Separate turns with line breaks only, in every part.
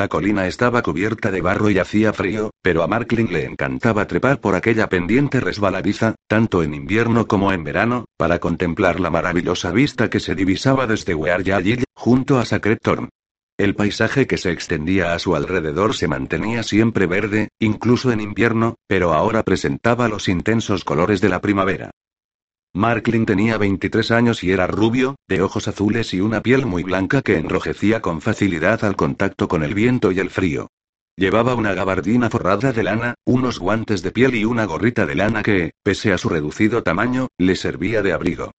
La colina estaba cubierta de barro y hacía frío, pero a Marklin le encantaba trepar por aquella pendiente resbaladiza, tanto en invierno como en verano, para contemplar la maravillosa vista que se divisaba desde Wear junto a Thorn. El paisaje que se extendía a su alrededor se mantenía siempre verde, incluso en invierno, pero ahora presentaba los intensos colores de la primavera. Marklin tenía 23 años y era rubio, de ojos azules y una piel muy blanca que enrojecía con facilidad al contacto con el viento y el frío. Llevaba una gabardina forrada de lana, unos guantes de piel y una gorrita de lana que, pese a su reducido tamaño, le servía de abrigo.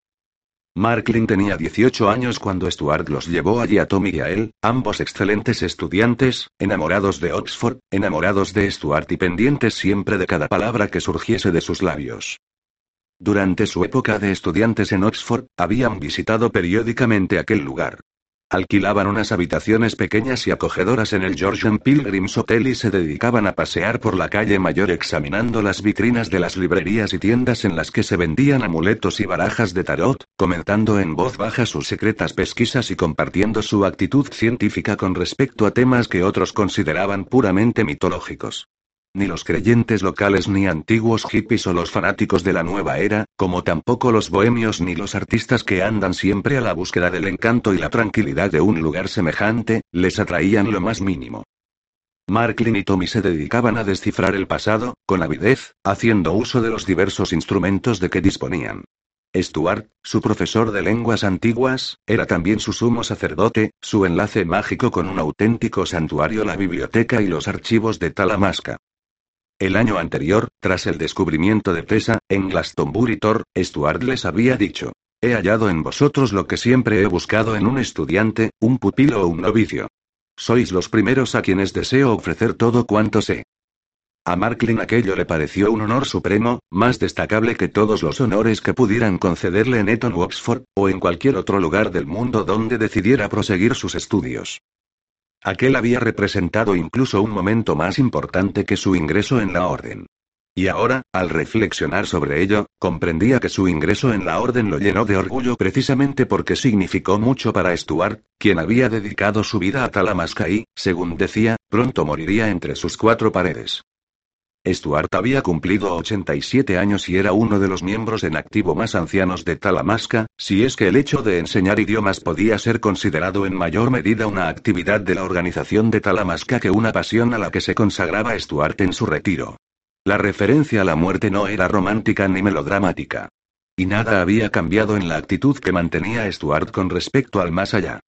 Marklin tenía 18 años cuando Stuart los llevó allí a Tommy y a él, ambos excelentes estudiantes, enamorados de Oxford, enamorados de Stuart y pendientes siempre de cada palabra que surgiese de sus labios. Durante su época de estudiantes en Oxford, habían visitado periódicamente aquel lugar. Alquilaban unas habitaciones pequeñas y acogedoras en el Georgian Pilgrims Hotel y se dedicaban a pasear por la calle mayor examinando las vitrinas de las librerías y tiendas en las que se vendían amuletos y barajas de tarot, comentando en voz baja sus secretas pesquisas y compartiendo su actitud científica con respecto a temas que otros consideraban puramente mitológicos. Ni los creyentes locales ni antiguos hippies o los fanáticos de la nueva era, como tampoco los bohemios ni los artistas que andan siempre a la búsqueda del encanto y la tranquilidad de un lugar semejante, les atraían lo más mínimo. Marklin y Tommy se dedicaban a descifrar el pasado, con avidez, haciendo uso de los diversos instrumentos de que disponían. Stuart, su profesor de lenguas antiguas, era también su sumo sacerdote, su enlace mágico con un auténtico santuario, la biblioteca y los archivos de Talamasca. El año anterior, tras el descubrimiento de Tessa, en Glastonbury Tor, Stuart les había dicho. He hallado en vosotros lo que siempre he buscado en un estudiante, un pupilo o un novicio. Sois los primeros a quienes deseo ofrecer todo cuanto sé. A Marklin aquello le pareció un honor supremo, más destacable que todos los honores que pudieran concederle en Eton u Oxford, o en cualquier otro lugar del mundo donde decidiera proseguir sus estudios. Aquel había representado incluso un momento más importante que su ingreso en la orden. Y ahora, al reflexionar sobre ello, comprendía que su ingreso en la orden lo llenó de orgullo precisamente porque significó mucho para Stuart, quien había dedicado su vida a Talamasca y, según decía, pronto moriría entre sus cuatro paredes. Stuart había cumplido 87 años y era uno de los miembros en activo más ancianos de Talamasca, si es que el hecho de enseñar idiomas podía ser considerado en mayor medida una actividad de la organización de Talamasca que una pasión a la que se consagraba Stuart en su retiro. La referencia a la muerte no era romántica ni melodramática. Y nada había cambiado en la actitud que mantenía Stuart con respecto al más allá.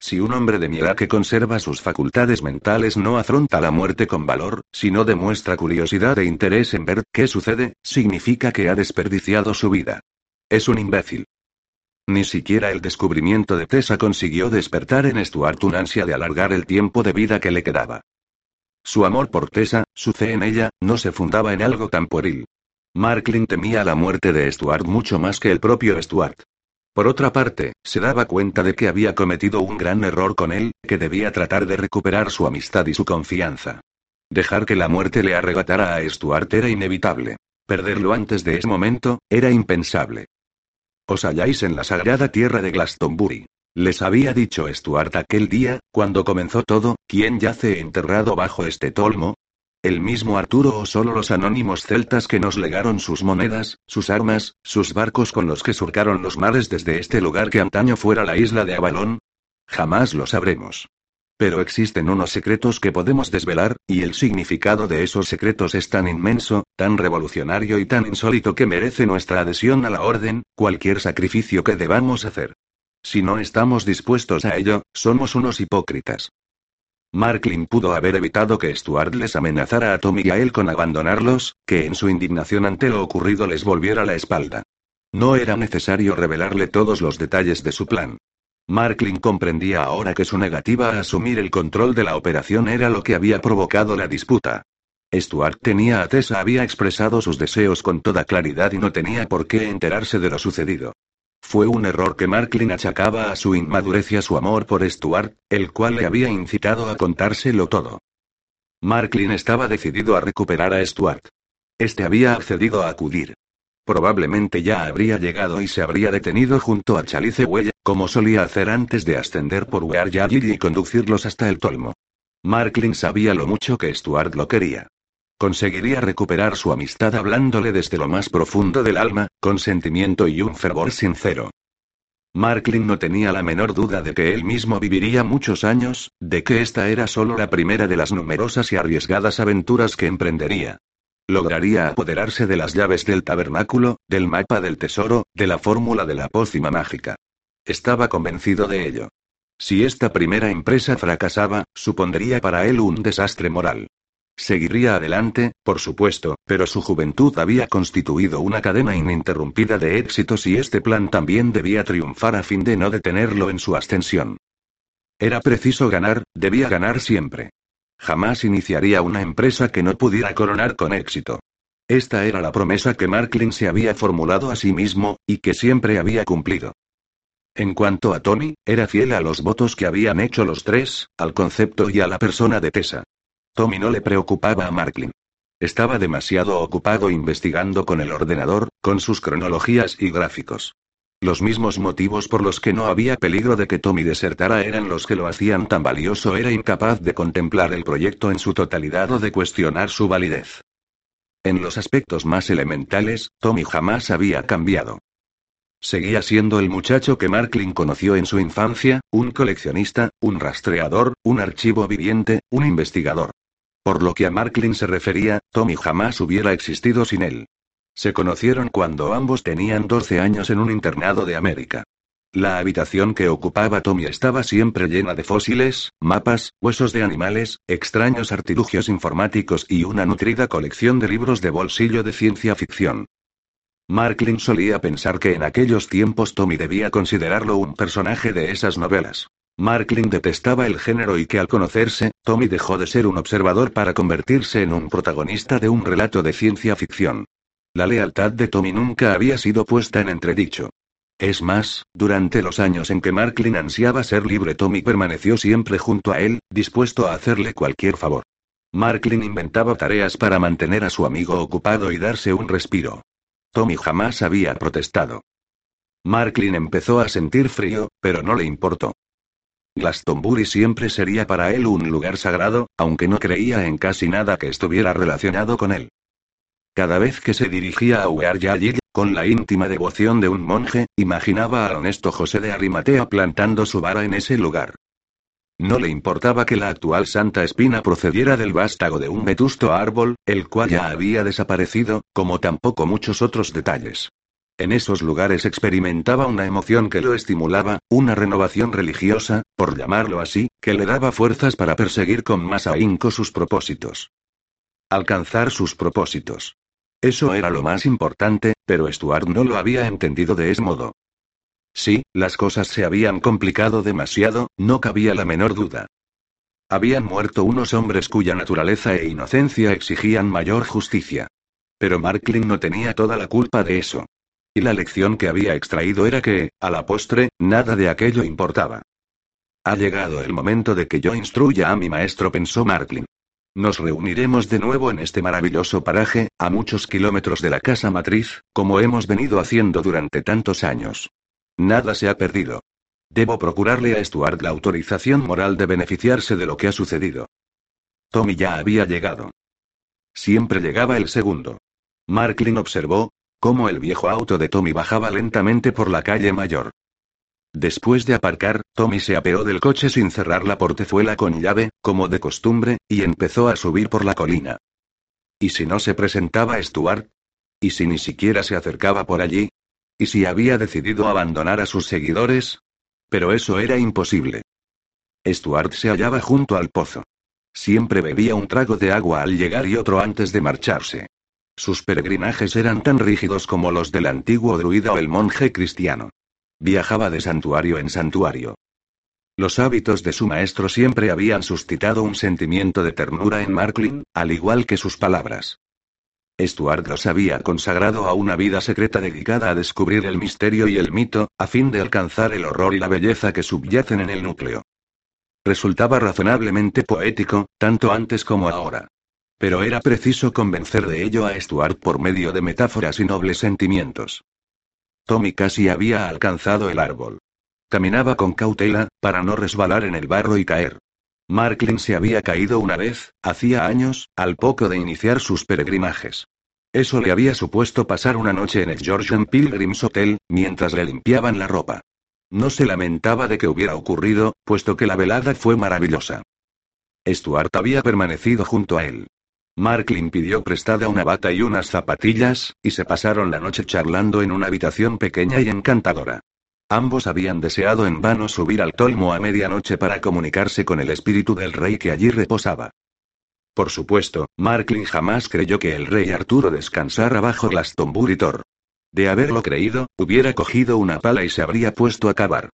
Si un hombre de mi edad que conserva sus facultades mentales no afronta la muerte con valor, si no demuestra curiosidad e interés en ver qué sucede, significa que ha desperdiciado su vida. Es un imbécil. Ni siquiera el descubrimiento de Tessa consiguió despertar en Stuart una ansia de alargar el tiempo de vida que le quedaba. Su amor por Tessa, su fe en ella, no se fundaba en algo tan pueril. Marklin temía la muerte de Stuart mucho más que el propio Stuart. Por otra parte, se daba cuenta de que había cometido un gran error con él, que debía tratar de recuperar su amistad y su confianza. Dejar que la muerte le arrebatara a Stuart era inevitable. Perderlo antes de ese momento, era impensable. Os halláis en la sagrada tierra de Glastonbury. Les había dicho Stuart aquel día, cuando comenzó todo, ¿quién yace enterrado bajo este tolmo? ¿El mismo Arturo o solo los anónimos celtas que nos legaron sus monedas, sus armas, sus barcos con los que surcaron los mares desde este lugar que antaño fuera la isla de Avalón? Jamás lo sabremos. Pero existen unos secretos que podemos desvelar, y el significado de esos secretos es tan inmenso, tan revolucionario y tan insólito que merece nuestra adhesión a la orden, cualquier sacrificio que debamos hacer. Si no estamos dispuestos a ello, somos unos hipócritas. Marklin pudo haber evitado que Stuart les amenazara a Tommy y a él con abandonarlos, que en su indignación ante lo ocurrido les volviera la espalda. No era necesario revelarle todos los detalles de su plan. Marklin comprendía ahora que su negativa a asumir el control de la operación era lo que había provocado la disputa. Stuart tenía a Tessa había expresado sus deseos con toda claridad y no tenía por qué enterarse de lo sucedido. Fue un error que Marklin achacaba a su inmadurez y a su amor por Stuart, el cual le había incitado a contárselo todo. Marklin estaba decidido a recuperar a Stuart. Este había accedido a acudir. Probablemente ya habría llegado y se habría detenido junto a Chalice Huella, como solía hacer antes de ascender por Wear y conducirlos hasta el tolmo. Marklin sabía lo mucho que Stuart lo quería. Conseguiría recuperar su amistad hablándole desde lo más profundo del alma, con sentimiento y un fervor sincero. Marklin no tenía la menor duda de que él mismo viviría muchos años, de que esta era solo la primera de las numerosas y arriesgadas aventuras que emprendería. Lograría apoderarse de las llaves del tabernáculo, del mapa del tesoro, de la fórmula de la pócima mágica. Estaba convencido de ello. Si esta primera empresa fracasaba, supondría para él un desastre moral. Seguiría adelante, por supuesto, pero su juventud había constituido una cadena ininterrumpida de éxitos y este plan también debía triunfar a fin de no detenerlo en su ascensión. Era preciso ganar, debía ganar siempre. Jamás iniciaría una empresa que no pudiera coronar con éxito. Esta era la promesa que Marklin se había formulado a sí mismo, y que siempre había cumplido. En cuanto a Tommy, era fiel a los votos que habían hecho los tres, al concepto y a la persona de Tessa. Tommy no le preocupaba a Marklin. Estaba demasiado ocupado investigando con el ordenador, con sus cronologías y gráficos. Los mismos motivos por los que no había peligro de que Tommy desertara eran los que lo hacían tan valioso. Era incapaz de contemplar el proyecto en su totalidad o de cuestionar su validez. En los aspectos más elementales, Tommy jamás había cambiado. Seguía siendo el muchacho que Marklin conoció en su infancia, un coleccionista, un rastreador, un archivo viviente, un investigador. Por lo que a Marklin se refería, Tommy jamás hubiera existido sin él. Se conocieron cuando ambos tenían 12 años en un internado de América. La habitación que ocupaba Tommy estaba siempre llena de fósiles, mapas, huesos de animales, extraños artilugios informáticos y una nutrida colección de libros de bolsillo de ciencia ficción. Marklin solía pensar que en aquellos tiempos Tommy debía considerarlo un personaje de esas novelas. Marklin detestaba el género y que al conocerse, Tommy dejó de ser un observador para convertirse en un protagonista de un relato de ciencia ficción. La lealtad de Tommy nunca había sido puesta en entredicho. Es más, durante los años en que Marklin ansiaba ser libre, Tommy permaneció siempre junto a él, dispuesto a hacerle cualquier favor. Marklin inventaba tareas para mantener a su amigo ocupado y darse un respiro. Tommy jamás había protestado. Marklin empezó a sentir frío, pero no le importó. Glastonbury siempre sería para él un lugar sagrado, aunque no creía en casi nada que estuviera relacionado con él. Cada vez que se dirigía a Uear con la íntima devoción de un monje, imaginaba al honesto José de Arimatea plantando su vara en ese lugar. No le importaba que la actual Santa Espina procediera del vástago de un vetusto árbol, el cual ya había desaparecido, como tampoco muchos otros detalles. En esos lugares experimentaba una emoción que lo estimulaba, una renovación religiosa, por llamarlo así, que le daba fuerzas para perseguir con más ahínco sus propósitos. Alcanzar sus propósitos. Eso era lo más importante, pero Stuart no lo había entendido de ese modo. Sí, las cosas se habían complicado demasiado, no cabía la menor duda. Habían muerto unos hombres cuya naturaleza e inocencia exigían mayor justicia. Pero Marklin no tenía toda la culpa de eso. La lección que había extraído era que, a la postre, nada de aquello importaba. Ha llegado el momento de que yo instruya a mi maestro, pensó Marklin. Nos reuniremos de nuevo en este maravilloso paraje, a muchos kilómetros de la casa matriz, como hemos venido haciendo durante tantos años. Nada se ha perdido. Debo procurarle a Stuart la autorización moral de beneficiarse de lo que ha sucedido. Tommy ya había llegado. Siempre llegaba el segundo. Marklin observó, cómo el viejo auto de Tommy bajaba lentamente por la calle mayor. Después de aparcar, Tommy se apeó del coche sin cerrar la portezuela con llave, como de costumbre, y empezó a subir por la colina. ¿Y si no se presentaba Stuart? ¿Y si ni siquiera se acercaba por allí? ¿Y si había decidido abandonar a sus seguidores? Pero eso era imposible. Stuart se hallaba junto al pozo. Siempre bebía un trago de agua al llegar y otro antes de marcharse. Sus peregrinajes eran tan rígidos como los del antiguo druida o el monje cristiano. Viajaba de santuario en santuario. Los hábitos de su maestro siempre habían suscitado un sentimiento de ternura en Marklin, al igual que sus palabras. Stuart los había consagrado a una vida secreta dedicada a descubrir el misterio y el mito, a fin de alcanzar el horror y la belleza que subyacen en el núcleo. Resultaba razonablemente poético, tanto antes como ahora. Pero era preciso convencer de ello a Stuart por medio de metáforas y nobles sentimientos. Tommy casi había alcanzado el árbol. Caminaba con cautela, para no resbalar en el barro y caer. Marklin se había caído una vez, hacía años, al poco de iniciar sus peregrinajes. Eso le había supuesto pasar una noche en el Georgian Pilgrims Hotel, mientras le limpiaban la ropa. No se lamentaba de que hubiera ocurrido, puesto que la velada fue maravillosa. Stuart había permanecido junto a él. Marklin pidió prestada una bata y unas zapatillas, y se pasaron la noche charlando en una habitación pequeña y encantadora. Ambos habían deseado en vano subir al tolmo a medianoche para comunicarse con el espíritu del rey que allí reposaba. Por supuesto, Marklin jamás creyó que el rey Arturo descansara bajo Glastonbury Tor. De haberlo creído, hubiera cogido una pala y se habría puesto a cavar.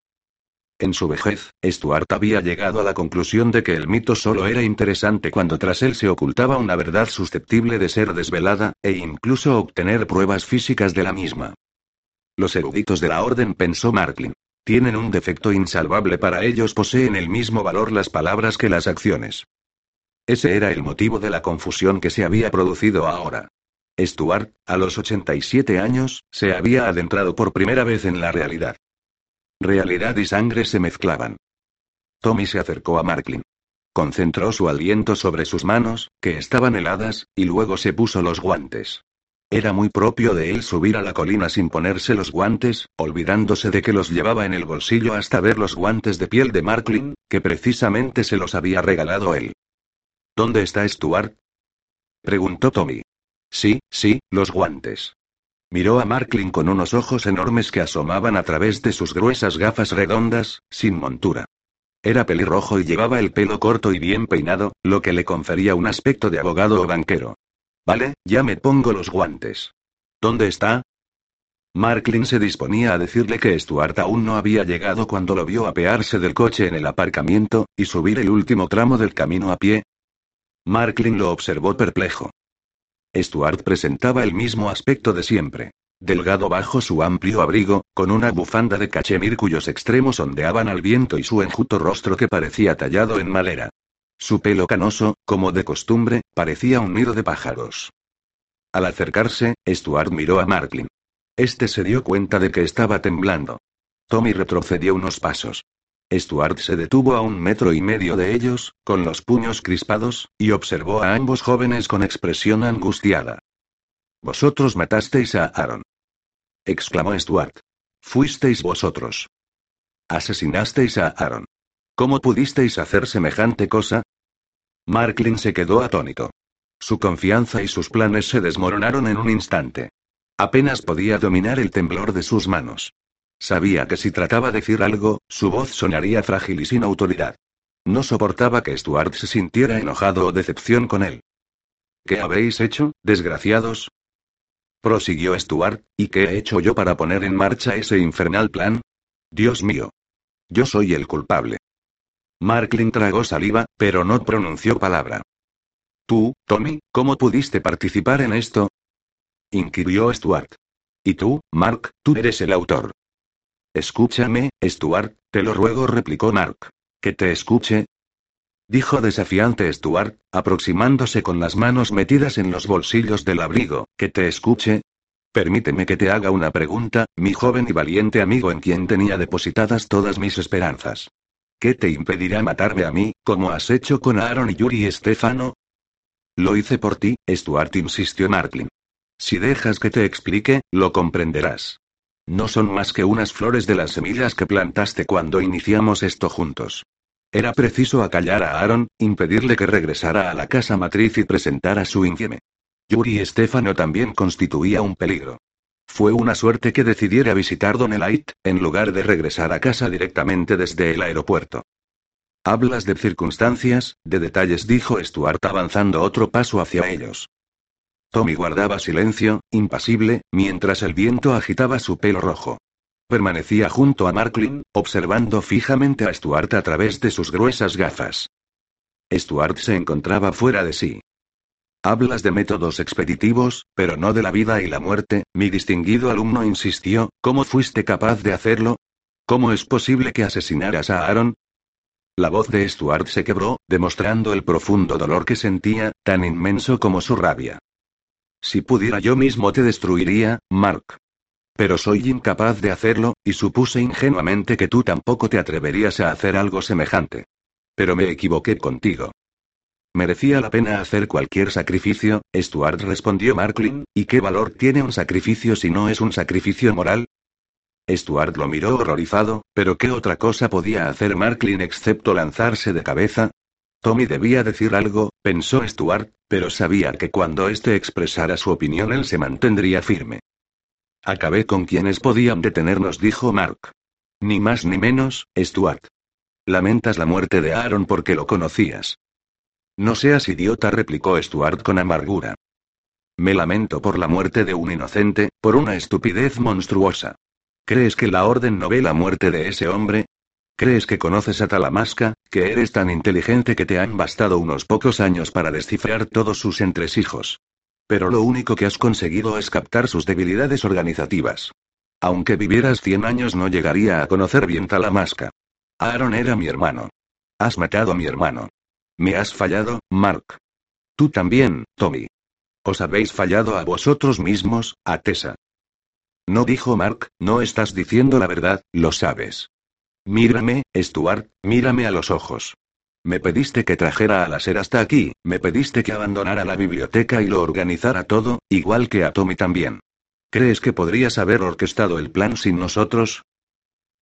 En su vejez, Stuart había llegado a la conclusión de que el mito solo era interesante cuando tras él se ocultaba una verdad susceptible de ser desvelada, e incluso obtener pruebas físicas de la misma. Los eruditos de la orden, pensó Marklin. Tienen un defecto insalvable para ellos, poseen el mismo valor las palabras que las acciones. Ese era el motivo de la confusión que se había producido ahora. Stuart, a los 87 años, se había adentrado por primera vez en la realidad. Realidad y sangre se mezclaban. Tommy se acercó a Marklin. Concentró su aliento sobre sus manos, que estaban heladas, y luego se puso los guantes. Era muy propio de él subir a la colina sin ponerse los guantes, olvidándose de que los llevaba en el bolsillo hasta ver los guantes de piel de Marklin, que precisamente se los había regalado él. ¿Dónde está Stuart? preguntó Tommy. Sí, sí, los guantes. Miró a Marklin con unos ojos enormes que asomaban a través de sus gruesas gafas redondas, sin montura. Era pelirrojo y llevaba el pelo corto y bien peinado, lo que le confería un aspecto de abogado o banquero. Vale, ya me pongo los guantes. ¿Dónde está? Marklin se disponía a decirle que Stuart aún no había llegado cuando lo vio apearse del coche en el aparcamiento, y subir el último tramo del camino a pie. Marklin lo observó perplejo. Stuart presentaba el mismo aspecto de siempre. Delgado bajo su amplio abrigo, con una bufanda de cachemir cuyos extremos ondeaban al viento y su enjuto rostro que parecía tallado en madera. Su pelo canoso, como de costumbre, parecía un nido de pájaros. Al acercarse, Stuart miró a Marklin. Este se dio cuenta de que estaba temblando. Tommy retrocedió unos pasos. Stuart se detuvo a un metro y medio de ellos, con los puños crispados, y observó a ambos jóvenes con expresión angustiada. Vosotros matasteis a Aaron. exclamó Stuart. Fuisteis vosotros. Asesinasteis a Aaron. ¿Cómo pudisteis hacer semejante cosa? Marklin se quedó atónito. Su confianza y sus planes se desmoronaron en un instante. Apenas podía dominar el temblor de sus manos. Sabía que si trataba de decir algo, su voz sonaría frágil y sin autoridad. No soportaba que Stuart se sintiera enojado o decepción con él. ¿Qué habéis hecho, desgraciados? Prosiguió Stuart, ¿y qué he hecho yo para poner en marcha ese infernal plan? Dios mío. Yo soy el culpable. Marklin tragó saliva, pero no pronunció palabra. Tú, Tommy, ¿cómo pudiste participar en esto? inquirió Stuart. Y tú, Mark, tú eres el autor. Escúchame, Stuart, te lo ruego, replicó Mark. Que te escuche. Dijo desafiante Stuart, aproximándose con las manos metidas en los bolsillos del abrigo, que te escuche. Permíteme que te haga una pregunta, mi joven y valiente amigo en quien tenía depositadas todas mis esperanzas. ¿Qué te impedirá matarme a mí, como has hecho con Aaron y Yuri y Stefano? Lo hice por ti, Stuart insistió Marklin. Si dejas que te explique, lo comprenderás. No son más que unas flores de las semillas que plantaste cuando iniciamos esto juntos. Era preciso acallar a Aaron, impedirle que regresara a la casa matriz y presentara su infieme. Yuri y Stefano también constituía un peligro. Fue una suerte que decidiera visitar Elite, en lugar de regresar a casa directamente desde el aeropuerto. Hablas de circunstancias, de detalles, dijo Stuart avanzando otro paso hacia ellos. Tommy guardaba silencio, impasible, mientras el viento agitaba su pelo rojo. Permanecía junto a Marklin, observando fijamente a Stuart a través de sus gruesas gafas. Stuart se encontraba fuera de sí. Hablas de métodos expeditivos, pero no de la vida y la muerte, mi distinguido alumno insistió, ¿cómo fuiste capaz de hacerlo? ¿Cómo es posible que asesinaras a Aaron? La voz de Stuart se quebró, demostrando el profundo dolor que sentía, tan inmenso como su rabia. Si pudiera yo mismo te destruiría, Mark. Pero soy incapaz de hacerlo, y supuse ingenuamente que tú tampoco te atreverías a hacer algo semejante. Pero me equivoqué contigo. ¿Merecía la pena hacer cualquier sacrificio? Stuart respondió Marklin, ¿y qué valor tiene un sacrificio si no es un sacrificio moral? Stuart lo miró horrorizado, pero ¿qué otra cosa podía hacer Marklin excepto lanzarse de cabeza? Tommy debía decir algo, pensó Stuart, pero sabía que cuando éste expresara su opinión él se mantendría firme. Acabé con quienes podían detenernos, dijo Mark. Ni más ni menos, Stuart. Lamentas la muerte de Aaron porque lo conocías. No seas idiota, replicó Stuart con amargura. Me lamento por la muerte de un inocente, por una estupidez monstruosa. ¿Crees que la orden no ve la muerte de ese hombre? ¿Crees que conoces a Talamasca, que eres tan inteligente que te han bastado unos pocos años para descifrar todos sus entresijos? Pero lo único que has conseguido es captar sus debilidades organizativas. Aunque vivieras cien años no llegaría a conocer bien Talamasca. Aaron era mi hermano. Has matado a mi hermano. Me has fallado, Mark. Tú también, Tommy. Os habéis fallado a vosotros mismos, a Tessa. No dijo Mark, no estás diciendo la verdad, lo sabes. Mírame, Stuart, mírame a los ojos. Me pediste que trajera a la ser hasta aquí, me pediste que abandonara la biblioteca y lo organizara todo, igual que a Tommy también. ¿Crees que podrías haber orquestado el plan sin nosotros?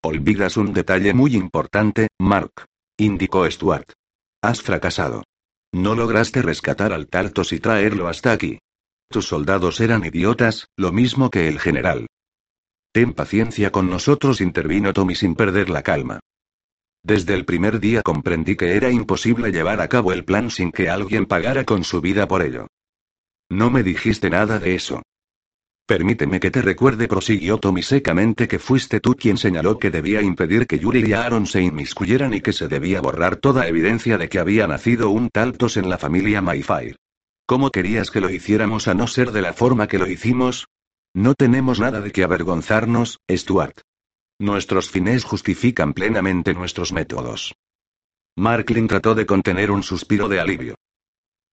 Olvidas un detalle muy importante, Mark. Indicó Stuart. Has fracasado. No lograste rescatar al Tartos y traerlo hasta aquí. Tus soldados eran idiotas, lo mismo que el general. Ten paciencia con nosotros, intervino Tommy sin perder la calma. Desde el primer día comprendí que era imposible llevar a cabo el plan sin que alguien pagara con su vida por ello. No me dijiste nada de eso. Permíteme que te recuerde, prosiguió Tommy secamente, que fuiste tú quien señaló que debía impedir que Yuri y Aaron se inmiscuyeran y que se debía borrar toda evidencia de que había nacido un Taltos en la familia Mayfair. ¿Cómo querías que lo hiciéramos a no ser de la forma que lo hicimos? No tenemos nada de que avergonzarnos, Stuart. Nuestros fines justifican plenamente nuestros métodos. Marklin trató de contener un suspiro de alivio.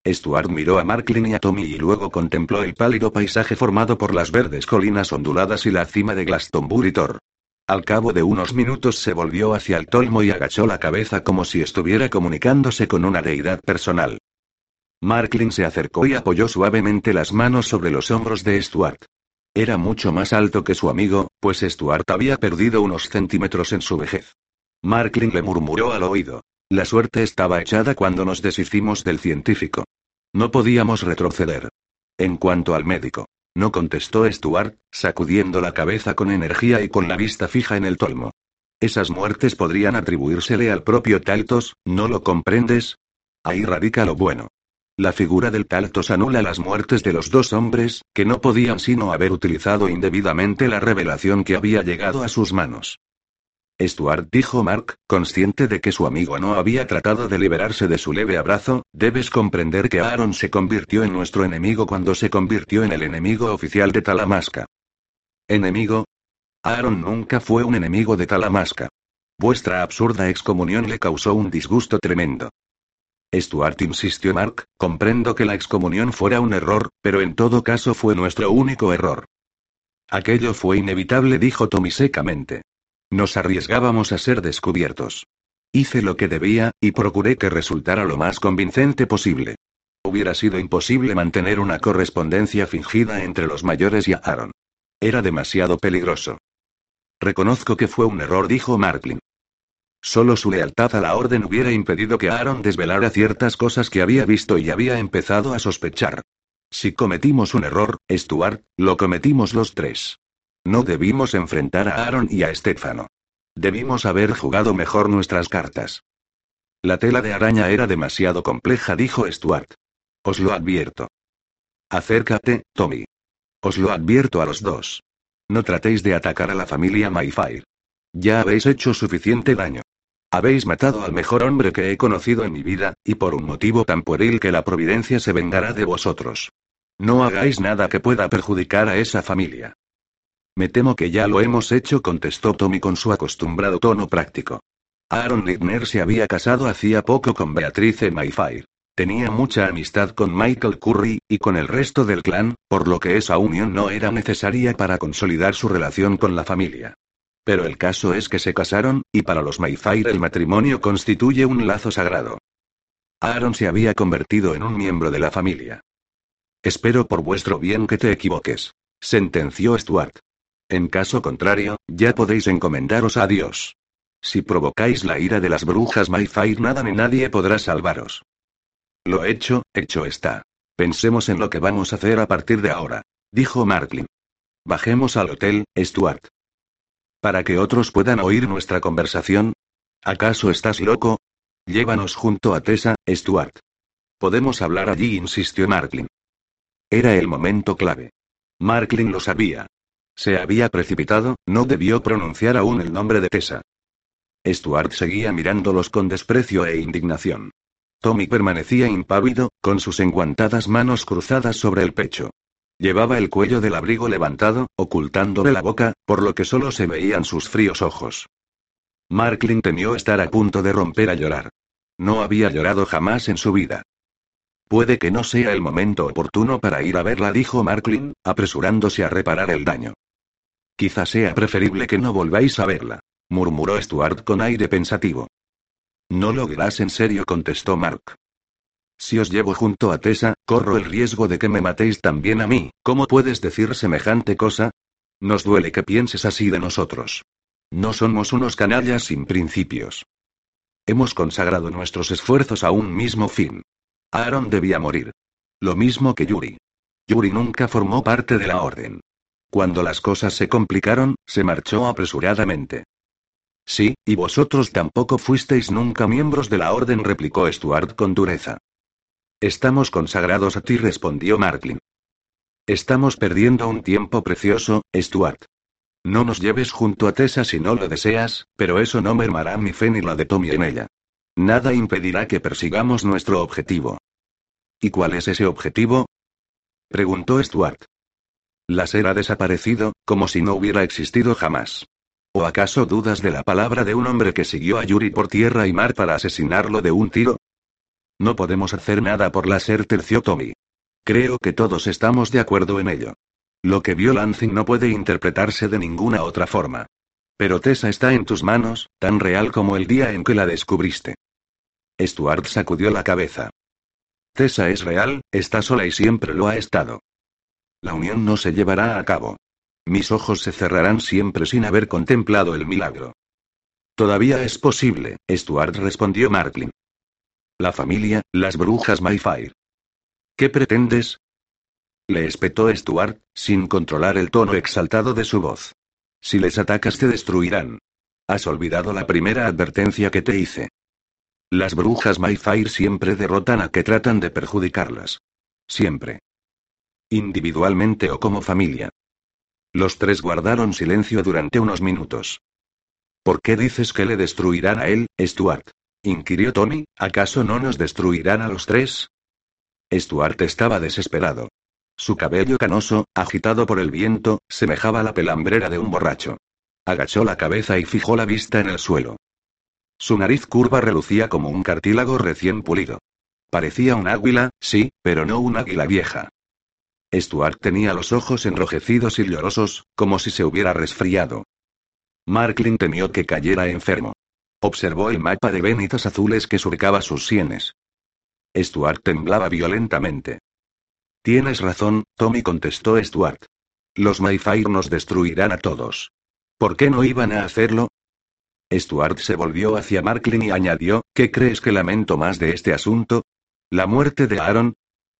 Stuart miró a Marklin y a Tommy y luego contempló el pálido paisaje formado por las verdes colinas onduladas y la cima de Glastonbury Tor. Al cabo de unos minutos se volvió hacia el tolmo y agachó la cabeza como si estuviera comunicándose con una deidad personal. Marklin se acercó y apoyó suavemente las manos sobre los hombros de Stuart. Era mucho más alto que su amigo, pues Stuart había perdido unos centímetros en su vejez. Marklin le murmuró al oído. La suerte estaba echada cuando nos deshicimos del científico. No podíamos retroceder. En cuanto al médico. No contestó Stuart, sacudiendo la cabeza con energía y con la vista fija en el tolmo. Esas muertes podrían atribuírsele al propio Taltos, ¿no lo comprendes? Ahí radica lo bueno. La figura del Taltos anula las muertes de los dos hombres, que no podían sino haber utilizado indebidamente la revelación que había llegado a sus manos. Stuart dijo Mark, consciente de que su amigo no había tratado de liberarse de su leve abrazo, debes comprender que Aaron se convirtió en nuestro enemigo cuando se convirtió en el enemigo oficial de Talamasca. ¿Enemigo? Aaron nunca fue un enemigo de Talamasca. Vuestra absurda excomunión le causó un disgusto tremendo. Stuart insistió Mark, comprendo que la excomunión fuera un error, pero en todo caso fue nuestro único error. Aquello fue inevitable, dijo Tommy secamente. Nos arriesgábamos a ser descubiertos. Hice lo que debía, y procuré que resultara lo más convincente posible. Hubiera sido imposible mantener una correspondencia fingida entre los mayores y Aaron. Era demasiado peligroso. Reconozco que fue un error, dijo Marklin. Solo su lealtad a la orden hubiera impedido que Aaron desvelara ciertas cosas que había visto y había empezado a sospechar. Si cometimos un error, Stuart, lo cometimos los tres. No debimos enfrentar a Aaron y a Stefano. Debimos haber jugado mejor nuestras cartas. La tela de araña era demasiado compleja, dijo Stuart. Os lo advierto. Acércate, Tommy. Os lo advierto a los dos. No tratéis de atacar a la familia Mayfire. Ya habéis hecho suficiente daño. Habéis matado al mejor hombre que he conocido en mi vida, y por un motivo tan pueril que la providencia se vengará de vosotros. No hagáis nada que pueda perjudicar a esa familia. Me temo que ya lo hemos hecho, contestó Tommy con su acostumbrado tono práctico. Aaron Littner se había casado hacía poco con Beatrice Mayfire. Tenía mucha amistad con Michael Curry, y con el resto del clan, por lo que esa unión no era necesaria para consolidar su relación con la familia. Pero el caso es que se casaron, y para los Mayfire el matrimonio constituye un lazo sagrado. Aaron se había convertido en un miembro de la familia. Espero por vuestro bien que te equivoques. Sentenció Stuart. En caso contrario, ya podéis encomendaros a Dios. Si provocáis la ira de las brujas Mayfire nada ni nadie podrá salvaros. Lo hecho, hecho está. Pensemos en lo que vamos a hacer a partir de ahora, dijo Marklin. Bajemos al hotel, Stuart. Para que otros puedan oír nuestra conversación. ¿Acaso estás loco? Llévanos junto a Tessa, Stuart. Podemos hablar allí, insistió Marklin. Era el momento clave. Marklin lo sabía. Se había precipitado, no debió pronunciar aún el nombre de Tessa. Stuart seguía mirándolos con desprecio e indignación. Tommy permanecía impávido, con sus enguantadas manos cruzadas sobre el pecho. Llevaba el cuello del abrigo levantado, ocultándole la boca, por lo que solo se veían sus fríos ojos. Marklin temió estar a punto de romper a llorar. No había llorado jamás en su vida. Puede que no sea el momento oportuno para ir a verla, dijo Marklin, apresurándose a reparar el daño. Quizá sea preferible que no volváis a verla, murmuró Stuart con aire pensativo. No lo dirás en serio, contestó Mark. Si os llevo junto a Tessa, corro el riesgo de que me matéis también a mí. ¿Cómo puedes decir semejante cosa? Nos duele que pienses así de nosotros. No somos unos canallas sin principios. Hemos consagrado nuestros esfuerzos a un mismo fin. Aaron debía morir. Lo mismo que Yuri. Yuri nunca formó parte de la orden. Cuando las cosas se complicaron, se marchó apresuradamente. Sí, y vosotros tampoco fuisteis nunca miembros de la orden, replicó Stuart con dureza. Estamos consagrados a ti, respondió Marklin. Estamos perdiendo un tiempo precioso, Stuart. No nos lleves junto a Tessa si no lo deseas, pero eso no mermará mi fe ni la de Tommy en ella. Nada impedirá que persigamos nuestro objetivo. ¿Y cuál es ese objetivo? preguntó Stuart. La ha desaparecido, como si no hubiera existido jamás. ¿O acaso dudas de la palabra de un hombre que siguió a Yuri por tierra y mar para asesinarlo de un tiro? No podemos hacer nada por la ser Tommy. Creo que todos estamos de acuerdo en ello. Lo que vio Lansing no puede interpretarse de ninguna otra forma. Pero Tessa está en tus manos, tan real como el día en que la descubriste. Stuart sacudió la cabeza. Tessa es real, está sola y siempre lo ha estado. La unión no se llevará a cabo. Mis ojos se cerrarán siempre sin haber contemplado el milagro. Todavía es posible, Stuart respondió Marklin. La familia, las brujas Mayfire. ¿Qué pretendes? Le espetó Stuart, sin controlar el tono exaltado de su voz. Si les atacas te destruirán. Has olvidado la primera advertencia que te hice. Las brujas Mayfire siempre derrotan a que tratan de perjudicarlas. Siempre. Individualmente o como familia. Los tres guardaron silencio durante unos minutos. ¿Por qué dices que le destruirán a él, Stuart? Inquirió Tony, ¿acaso no nos destruirán a los tres? Stuart estaba desesperado. Su cabello canoso, agitado por el viento, semejaba la pelambrera de un borracho. Agachó la cabeza y fijó la vista en el suelo. Su nariz curva relucía como un cartílago recién pulido. Parecía un águila, sí, pero no un águila vieja. Stuart tenía los ojos enrojecidos y llorosos, como si se hubiera resfriado. Marklin temió que cayera enfermo. Observó el mapa de venitas azules que surcaba sus sienes. Stuart temblaba violentamente. Tienes razón, Tommy contestó Stuart. Los Mayfire nos destruirán a todos. ¿Por qué no iban a hacerlo? Stuart se volvió hacia Marklin y añadió, ¿qué crees que lamento más de este asunto? ¿La muerte de Aaron?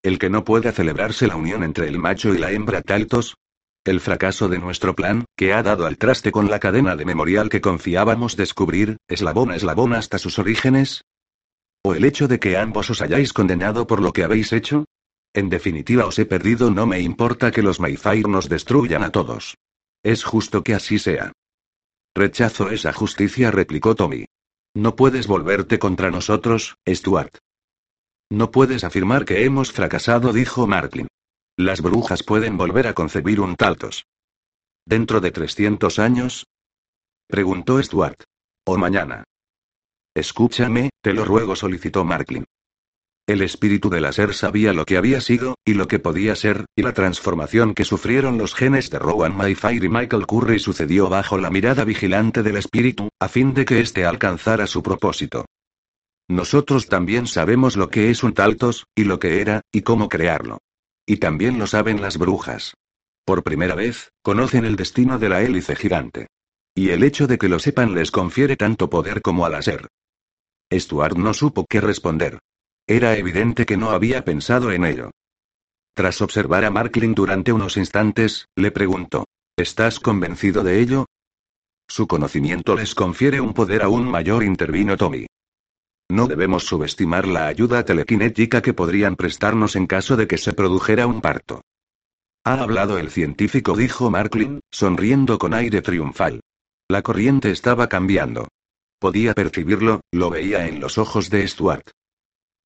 ¿El que no pueda celebrarse la unión entre el macho y la hembra Taltos? ¿El fracaso de nuestro plan, que ha dado al traste con la cadena de memorial que confiábamos descubrir, eslabón a eslabón hasta sus orígenes? ¿O el hecho de que ambos os hayáis condenado por lo que habéis hecho? En definitiva os he perdido, no me importa que los Mayfire nos destruyan a todos. Es justo que así sea. Rechazo esa justicia, replicó Tommy. No puedes volverte contra nosotros, Stuart. No puedes afirmar que hemos fracasado, dijo Marklin. Las brujas pueden volver a concebir un Taltos. ¿Dentro de 300 años? Preguntó Stuart. O mañana. Escúchame, te lo ruego, solicitó Marklin. El espíritu de la ser sabía lo que había sido, y lo que podía ser, y la transformación que sufrieron los genes de Rowan Mayfire y Michael Curry sucedió bajo la mirada vigilante del espíritu, a fin de que éste alcanzara su propósito. Nosotros también sabemos lo que es un Taltos, y lo que era, y cómo crearlo. Y también lo saben las brujas. Por primera vez, conocen el destino de la hélice gigante. Y el hecho de que lo sepan les confiere tanto poder como a la ser. Stuart no supo qué responder. Era evidente que no había pensado en ello. Tras observar a Marklin durante unos instantes, le preguntó, ¿Estás convencido de ello? Su conocimiento les confiere un poder aún mayor, intervino Tommy. No debemos subestimar la ayuda telequinética que podrían prestarnos en caso de que se produjera un parto. Ha hablado el científico, dijo Marklin, sonriendo con aire triunfal. La corriente estaba cambiando. Podía percibirlo, lo veía en los ojos de Stuart.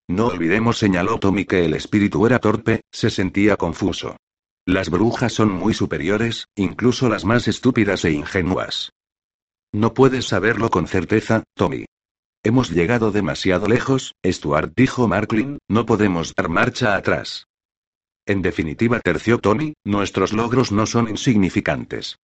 No olvidemos, señaló Tommy, que el espíritu era torpe, se sentía confuso. Las brujas son muy superiores, incluso las más estúpidas e ingenuas. No puedes saberlo con certeza, Tommy. Hemos llegado demasiado lejos, Stuart dijo Marklin, no podemos dar marcha atrás. En definitiva, terció Tommy, nuestros logros no son insignificantes.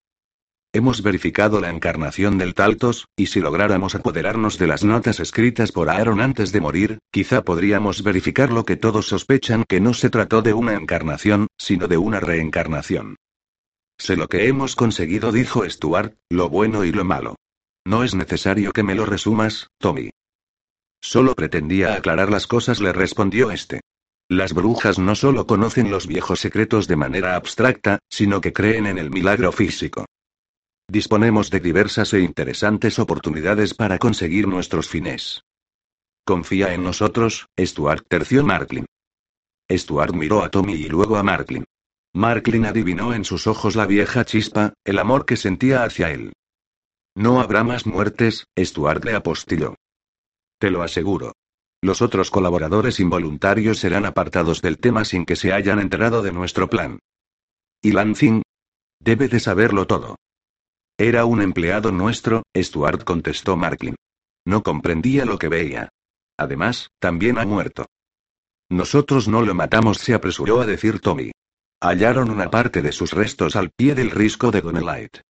Hemos verificado la encarnación del Taltos, y si lográramos apoderarnos de las notas escritas por Aaron antes de morir, quizá podríamos verificar lo que todos sospechan que no se trató de una encarnación, sino de una reencarnación. Sé lo que hemos conseguido, dijo Stuart, lo bueno y lo malo. No es necesario que me lo resumas, Tommy. Solo pretendía aclarar las cosas, le respondió este. Las brujas no solo conocen los viejos secretos de manera abstracta, sino que creen en el milagro físico. Disponemos de diversas e interesantes oportunidades para conseguir nuestros fines. Confía en nosotros, Stuart terció Marklin. Stuart miró a Tommy y luego a Marklin. Marklin adivinó en sus ojos la vieja chispa, el amor que sentía hacia él. No habrá más muertes, Stuart le apostilló. Te lo aseguro. Los otros colaboradores involuntarios serán apartados del tema sin que se hayan enterado de nuestro plan. ¿Y Lansing? Debe de saberlo todo. Era un empleado nuestro, Stuart contestó Marklin. No comprendía lo que veía. Además, también ha muerto. Nosotros no lo matamos, se apresuró a decir Tommy. Hallaron una parte de sus restos al pie del risco de Donnelite.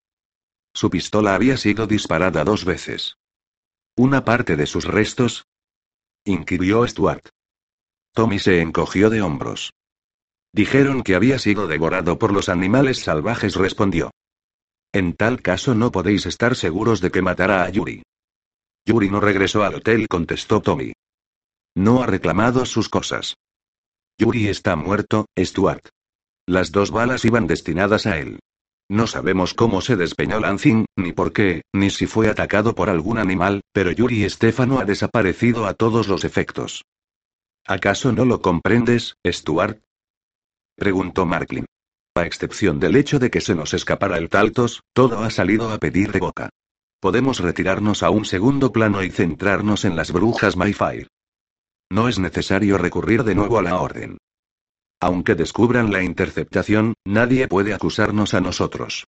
Su pistola había sido disparada dos veces. ¿Una parte de sus restos? inquirió Stuart. Tommy se encogió de hombros. Dijeron que había sido devorado por los animales salvajes, respondió. En tal caso no podéis estar seguros de que matará a Yuri. Yuri no regresó al hotel, contestó Tommy. No ha reclamado sus cosas. Yuri está muerto, Stuart. Las dos balas iban destinadas a él. No sabemos cómo se despeñó Lansing, ni por qué, ni si fue atacado por algún animal, pero Yuri Estefano ha desaparecido a todos los efectos. ¿Acaso no lo comprendes, Stuart? preguntó Marklin. A excepción del hecho de que se nos escapara el Taltos, todo ha salido a pedir de boca. Podemos retirarnos a un segundo plano y centrarnos en las brujas Mayfire. No es necesario recurrir de nuevo a la orden. Aunque descubran la interceptación, nadie puede acusarnos a nosotros.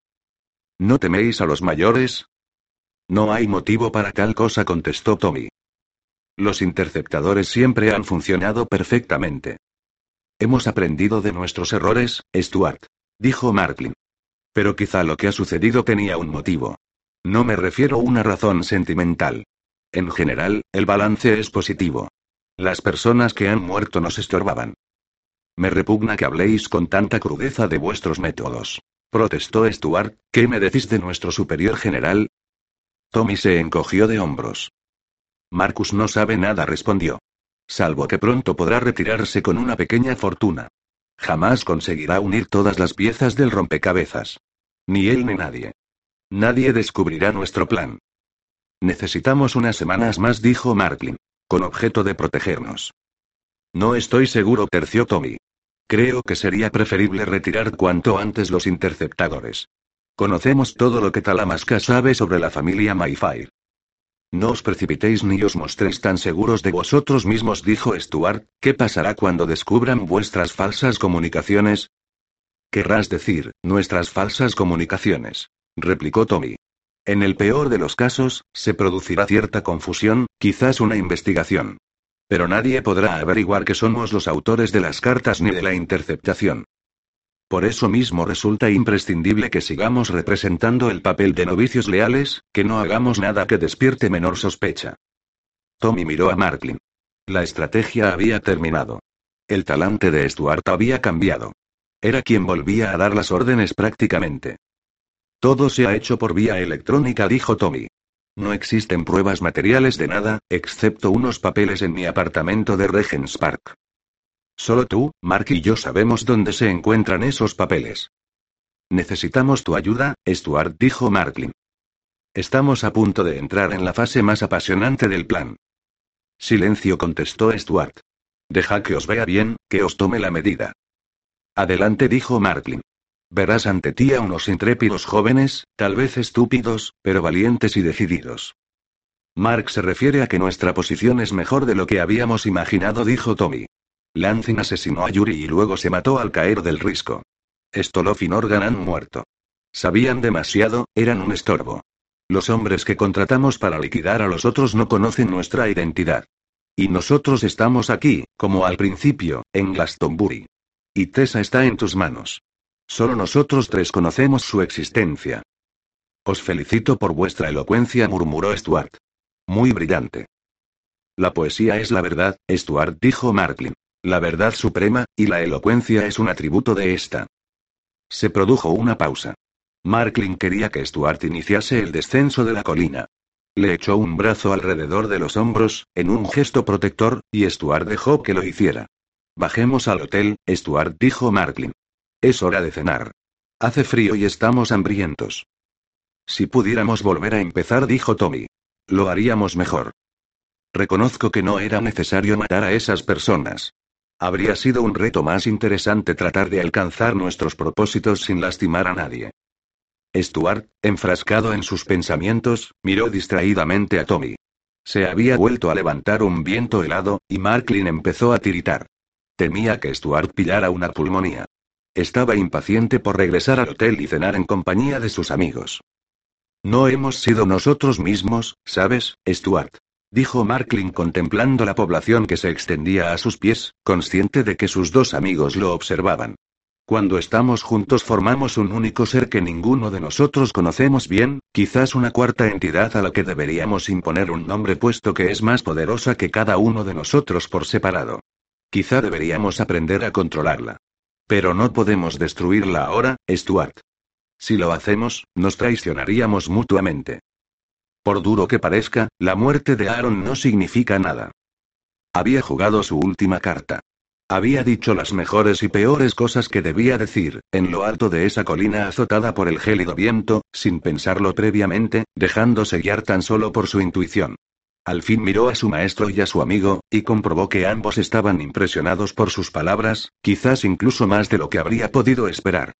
¿No teméis a los mayores? No hay motivo para tal cosa, contestó Tommy. Los interceptadores siempre han funcionado perfectamente. Hemos aprendido de nuestros errores, Stuart dijo Marklin. Pero quizá lo que ha sucedido tenía un motivo. No me refiero a una razón sentimental. En general, el balance es positivo. Las personas que han muerto nos estorbaban. Me repugna que habléis con tanta crudeza de vuestros métodos. Protestó Stuart, ¿qué me decís de nuestro superior general? Tommy se encogió de hombros. Marcus no sabe nada, respondió. Salvo que pronto podrá retirarse con una pequeña fortuna. Jamás conseguirá unir todas las piezas del rompecabezas. Ni él ni nadie. Nadie descubrirá nuestro plan. Necesitamos unas semanas más, dijo Marklin. Con objeto de protegernos. No estoy seguro, terció Tommy. Creo que sería preferible retirar cuanto antes los interceptadores. Conocemos todo lo que Talamasca sabe sobre la familia Mayfire. No os precipitéis ni os mostréis tan seguros de vosotros mismos, dijo Stuart. ¿Qué pasará cuando descubran vuestras falsas comunicaciones? Querrás decir, nuestras falsas comunicaciones, replicó Tommy. En el peor de los casos, se producirá cierta confusión, quizás una investigación. Pero nadie podrá averiguar que somos los autores de las cartas ni de la interceptación. Por eso mismo resulta imprescindible que sigamos representando el papel de novicios leales, que no hagamos nada que despierte menor sospecha. Tommy miró a Marklin. La estrategia había terminado. El talante de Stuart había cambiado. Era quien volvía a dar las órdenes prácticamente. Todo se ha hecho por vía electrónica, dijo Tommy. No existen pruebas materiales de nada, excepto unos papeles en mi apartamento de Regents Park. Solo tú, Mark y yo sabemos dónde se encuentran esos papeles. Necesitamos tu ayuda, Stuart, dijo Marklin. Estamos a punto de entrar en la fase más apasionante del plan. Silencio, contestó Stuart. Deja que os vea bien, que os tome la medida. Adelante, dijo Marklin. Verás ante ti a unos intrépidos jóvenes, tal vez estúpidos, pero valientes y decididos. Mark se refiere a que nuestra posición es mejor de lo que habíamos imaginado, dijo Tommy. Lancing asesinó a Yuri y luego se mató al caer del risco. Stolov y Norgan han muerto. Sabían demasiado, eran un estorbo. Los hombres que contratamos para liquidar a los otros no conocen nuestra identidad. Y nosotros estamos aquí, como al principio, en Glastonbury. Y Tessa está en tus manos. Solo nosotros tres conocemos su existencia. Os felicito por vuestra elocuencia, murmuró Stuart. Muy brillante. La poesía es la verdad, Stuart dijo Marklin. La verdad suprema, y la elocuencia es un atributo de esta. Se produjo una pausa. Marklin quería que Stuart iniciase el descenso de la colina. Le echó un brazo alrededor de los hombros, en un gesto protector, y Stuart dejó que lo hiciera. Bajemos al hotel, Stuart dijo Marklin. Es hora de cenar. Hace frío y estamos hambrientos. Si pudiéramos volver a empezar, dijo Tommy. Lo haríamos mejor. Reconozco que no era necesario matar a esas personas. Habría sido un reto más interesante tratar de alcanzar nuestros propósitos sin lastimar a nadie. Stuart, enfrascado en sus pensamientos, miró distraídamente a Tommy. Se había vuelto a levantar un viento helado, y Marklin empezó a tiritar. Temía que Stuart pillara una pulmonía. Estaba impaciente por regresar al hotel y cenar en compañía de sus amigos. No hemos sido nosotros mismos, ¿sabes, Stuart? dijo Marklin contemplando la población que se extendía a sus pies, consciente de que sus dos amigos lo observaban. Cuando estamos juntos formamos un único ser que ninguno de nosotros conocemos bien, quizás una cuarta entidad a la que deberíamos imponer un nombre puesto que es más poderosa que cada uno de nosotros por separado. Quizá deberíamos aprender a controlarla. Pero no podemos destruirla ahora, Stuart. Si lo hacemos, nos traicionaríamos mutuamente. Por duro que parezca, la muerte de Aaron no significa nada. Había jugado su última carta. Había dicho las mejores y peores cosas que debía decir, en lo alto de esa colina azotada por el gélido viento, sin pensarlo previamente, dejándose guiar tan solo por su intuición. Al fin miró a su maestro y a su amigo, y comprobó que ambos estaban impresionados por sus palabras, quizás incluso más de lo que habría podido esperar.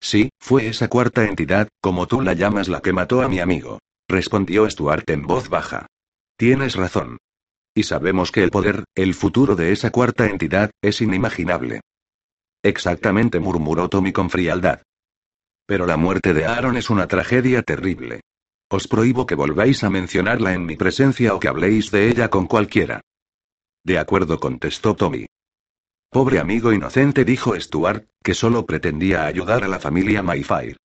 Sí, fue esa cuarta entidad, como tú la llamas la que mató a mi amigo respondió Stuart en voz baja. Tienes razón. Y sabemos que el poder, el futuro de esa cuarta entidad, es inimaginable. Exactamente, murmuró Tommy con frialdad. Pero la muerte de Aaron es una tragedia terrible. Os prohíbo que volváis a mencionarla en mi presencia o que habléis de ella con cualquiera. De acuerdo, contestó Tommy. Pobre amigo inocente, dijo Stuart, que solo pretendía ayudar a la familia Mayfire.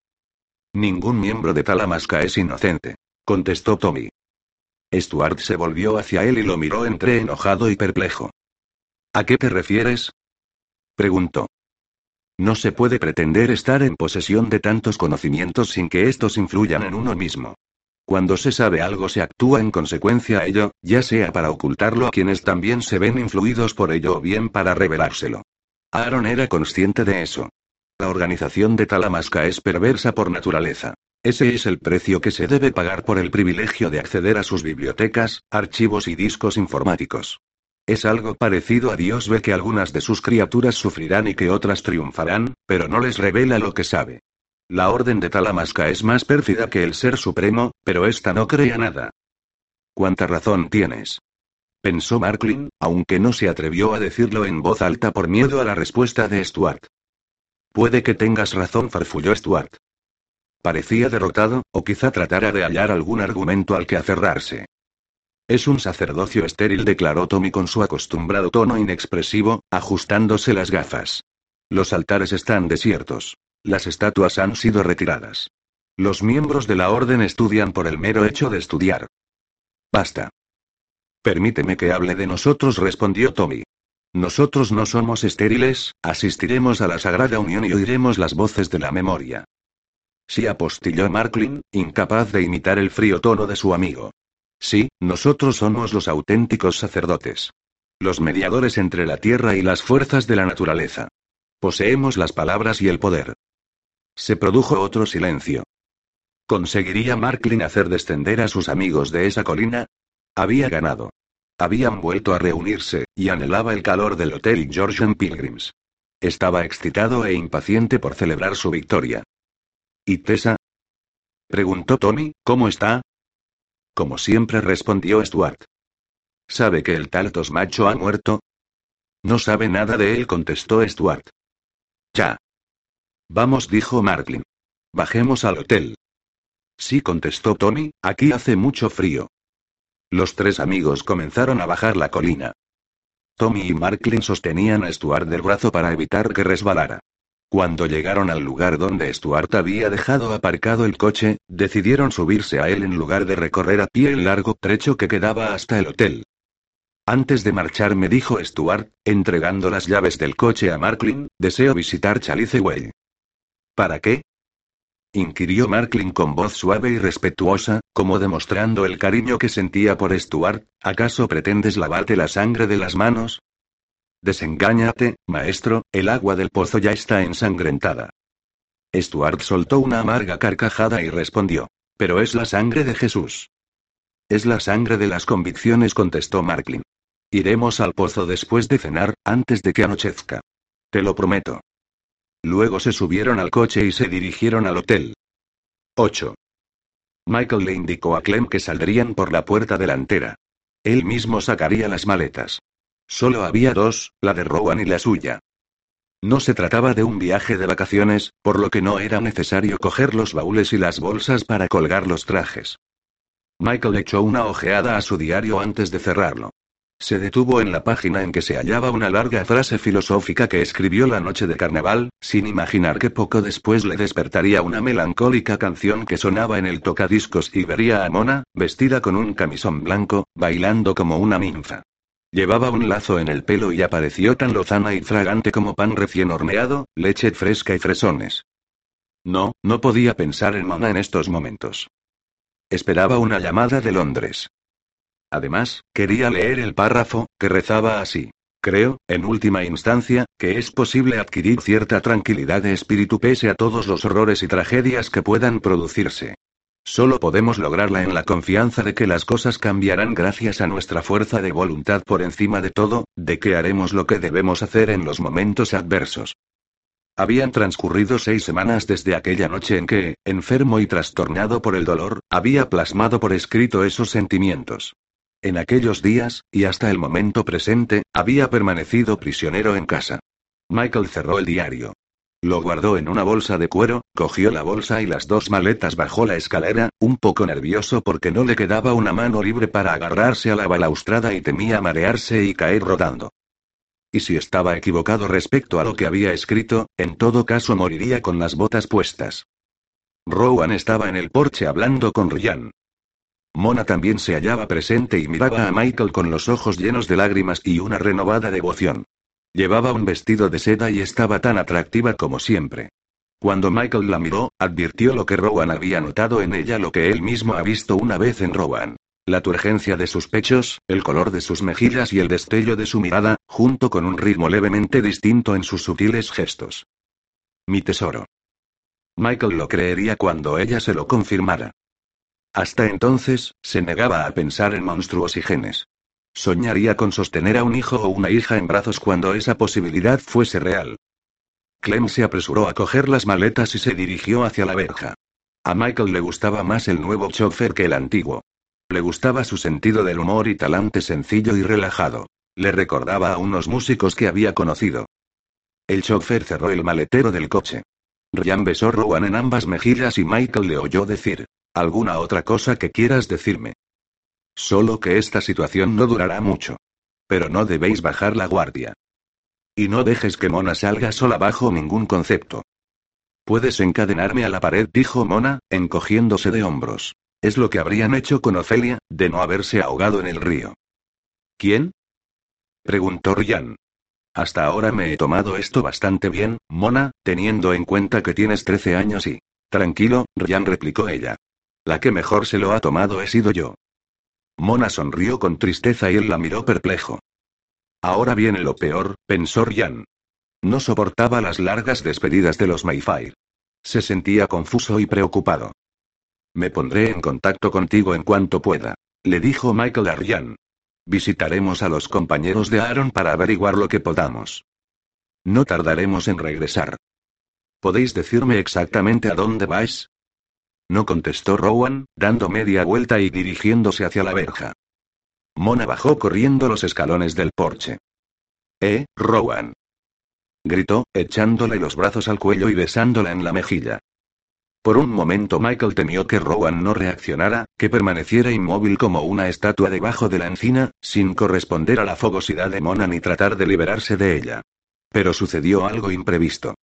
Ningún miembro de Talamasca es inocente contestó Tommy. Stuart se volvió hacia él y lo miró entre enojado y perplejo. ¿A qué te refieres? preguntó. No se puede pretender estar en posesión de tantos conocimientos sin que estos influyan en uno mismo. Cuando se sabe algo se actúa en consecuencia a ello, ya sea para ocultarlo a quienes también se ven influidos por ello o bien para revelárselo. Aaron era consciente de eso. La organización de Talamasca es perversa por naturaleza. Ese es el precio que se debe pagar por el privilegio de acceder a sus bibliotecas, archivos y discos informáticos. Es algo parecido a Dios ve que algunas de sus criaturas sufrirán y que otras triunfarán, pero no les revela lo que sabe. La orden de Talamasca es más pérfida que el Ser Supremo, pero esta no crea nada. ¿Cuánta razón tienes? Pensó Marklin, aunque no se atrevió a decirlo en voz alta por miedo a la respuesta de Stuart. Puede que tengas razón, farfulló Stuart. Parecía derrotado, o quizá tratara de hallar algún argumento al que aferrarse. Es un sacerdocio estéril, declaró Tommy con su acostumbrado tono inexpresivo, ajustándose las gafas. Los altares están desiertos. Las estatuas han sido retiradas. Los miembros de la orden estudian por el mero hecho de estudiar. Basta. Permíteme que hable de nosotros, respondió Tommy. Nosotros no somos estériles, asistiremos a la Sagrada Unión y oiremos las voces de la memoria. Sí, apostilló Marklin, incapaz de imitar el frío tono de su amigo. Sí, nosotros somos los auténticos sacerdotes. Los mediadores entre la tierra y las fuerzas de la naturaleza. Poseemos las palabras y el poder. Se produjo otro silencio. ¿Conseguiría Marklin hacer descender a sus amigos de esa colina? Había ganado. Habían vuelto a reunirse, y anhelaba el calor del Hotel Georgian Pilgrims. Estaba excitado e impaciente por celebrar su victoria. ¿Y Tessa? Preguntó Tommy, ¿cómo está? Como siempre respondió Stuart. ¿Sabe que el tal Tosmacho ha muerto? No sabe nada de él, contestó Stuart. Ya. Vamos, dijo Marklin. Bajemos al hotel. Sí, contestó Tommy, aquí hace mucho frío. Los tres amigos comenzaron a bajar la colina. Tommy y Marklin sostenían a Stuart del brazo para evitar que resbalara. Cuando llegaron al lugar donde Stuart había dejado aparcado el coche, decidieron subirse a él en lugar de recorrer a pie el largo trecho que quedaba hasta el hotel. Antes de marchar me dijo Stuart, entregando las llaves del coche a Marklin, deseo visitar Chalice Way. ¿Para qué? inquirió Marklin con voz suave y respetuosa, como demostrando el cariño que sentía por Stuart, ¿acaso pretendes lavarte la sangre de las manos? Desengáñate, maestro, el agua del pozo ya está ensangrentada. Stuart soltó una amarga carcajada y respondió. Pero es la sangre de Jesús. Es la sangre de las convicciones, contestó Marklin. Iremos al pozo después de cenar, antes de que anochezca. Te lo prometo. Luego se subieron al coche y se dirigieron al hotel. 8. Michael le indicó a Clem que saldrían por la puerta delantera. Él mismo sacaría las maletas. Solo había dos, la de Rowan y la suya. No se trataba de un viaje de vacaciones, por lo que no era necesario coger los baúles y las bolsas para colgar los trajes. Michael echó una ojeada a su diario antes de cerrarlo. Se detuvo en la página en que se hallaba una larga frase filosófica que escribió la noche de carnaval, sin imaginar que poco después le despertaría una melancólica canción que sonaba en el tocadiscos y vería a Mona, vestida con un camisón blanco, bailando como una ninfa. Llevaba un lazo en el pelo y apareció tan lozana y fragante como pan recién horneado, leche fresca y fresones. No, no podía pensar en Mona en estos momentos. Esperaba una llamada de Londres. Además, quería leer el párrafo, que rezaba así. Creo, en última instancia, que es posible adquirir cierta tranquilidad de espíritu pese a todos los horrores y tragedias que puedan producirse. Solo podemos lograrla en la confianza de que las cosas cambiarán gracias a nuestra fuerza de voluntad por encima de todo, de que haremos lo que debemos hacer en los momentos adversos. Habían transcurrido seis semanas desde aquella noche en que, enfermo y trastornado por el dolor, había plasmado por escrito esos sentimientos. En aquellos días, y hasta el momento presente, había permanecido prisionero en casa. Michael cerró el diario. Lo guardó en una bolsa de cuero, cogió la bolsa y las dos maletas bajó la escalera, un poco nervioso porque no le quedaba una mano libre para agarrarse a la balaustrada y temía marearse y caer rodando. Y si estaba equivocado respecto a lo que había escrito, en todo caso moriría con las botas puestas. Rowan estaba en el porche hablando con Ryan. Mona también se hallaba presente y miraba a Michael con los ojos llenos de lágrimas y una renovada devoción. Llevaba un vestido de seda y estaba tan atractiva como siempre. Cuando Michael la miró, advirtió lo que Rowan había notado en ella, lo que él mismo ha visto una vez en Rowan. La turgencia de sus pechos, el color de sus mejillas y el destello de su mirada, junto con un ritmo levemente distinto en sus sutiles gestos. Mi tesoro. Michael lo creería cuando ella se lo confirmara. Hasta entonces, se negaba a pensar en monstruos y genes. Soñaría con sostener a un hijo o una hija en brazos cuando esa posibilidad fuese real. Clem se apresuró a coger las maletas y se dirigió hacia la verja. A Michael le gustaba más el nuevo chofer que el antiguo. Le gustaba su sentido del humor y talante sencillo y relajado. Le recordaba a unos músicos que había conocido. El chofer cerró el maletero del coche. Ryan besó Rowan en ambas mejillas y Michael le oyó decir, ¿alguna otra cosa que quieras decirme? Solo que esta situación no durará mucho. Pero no debéis bajar la guardia. Y no dejes que Mona salga sola bajo ningún concepto. Puedes encadenarme a la pared, dijo Mona, encogiéndose de hombros. Es lo que habrían hecho con Ofelia, de no haberse ahogado en el río. ¿Quién? preguntó Ryan. Hasta ahora me he tomado esto bastante bien, Mona, teniendo en cuenta que tienes 13 años y... Tranquilo, Ryan replicó ella. La que mejor se lo ha tomado he sido yo. Mona sonrió con tristeza y él la miró perplejo. Ahora viene lo peor, pensó Ryan. No soportaba las largas despedidas de los Mayfair. Se sentía confuso y preocupado. Me pondré en contacto contigo en cuanto pueda, le dijo Michael a Ryan. Visitaremos a los compañeros de Aaron para averiguar lo que podamos. No tardaremos en regresar. ¿Podéis decirme exactamente a dónde vais? No contestó Rowan, dando media vuelta y dirigiéndose hacia la verja. Mona bajó corriendo los escalones del porche. Eh, Rowan gritó, echándole los brazos al cuello y besándola en la mejilla. Por un momento Michael temió que Rowan no reaccionara, que permaneciera inmóvil como una estatua debajo de la encina, sin corresponder a la fogosidad de Mona ni tratar de liberarse de ella. Pero sucedió algo imprevisto.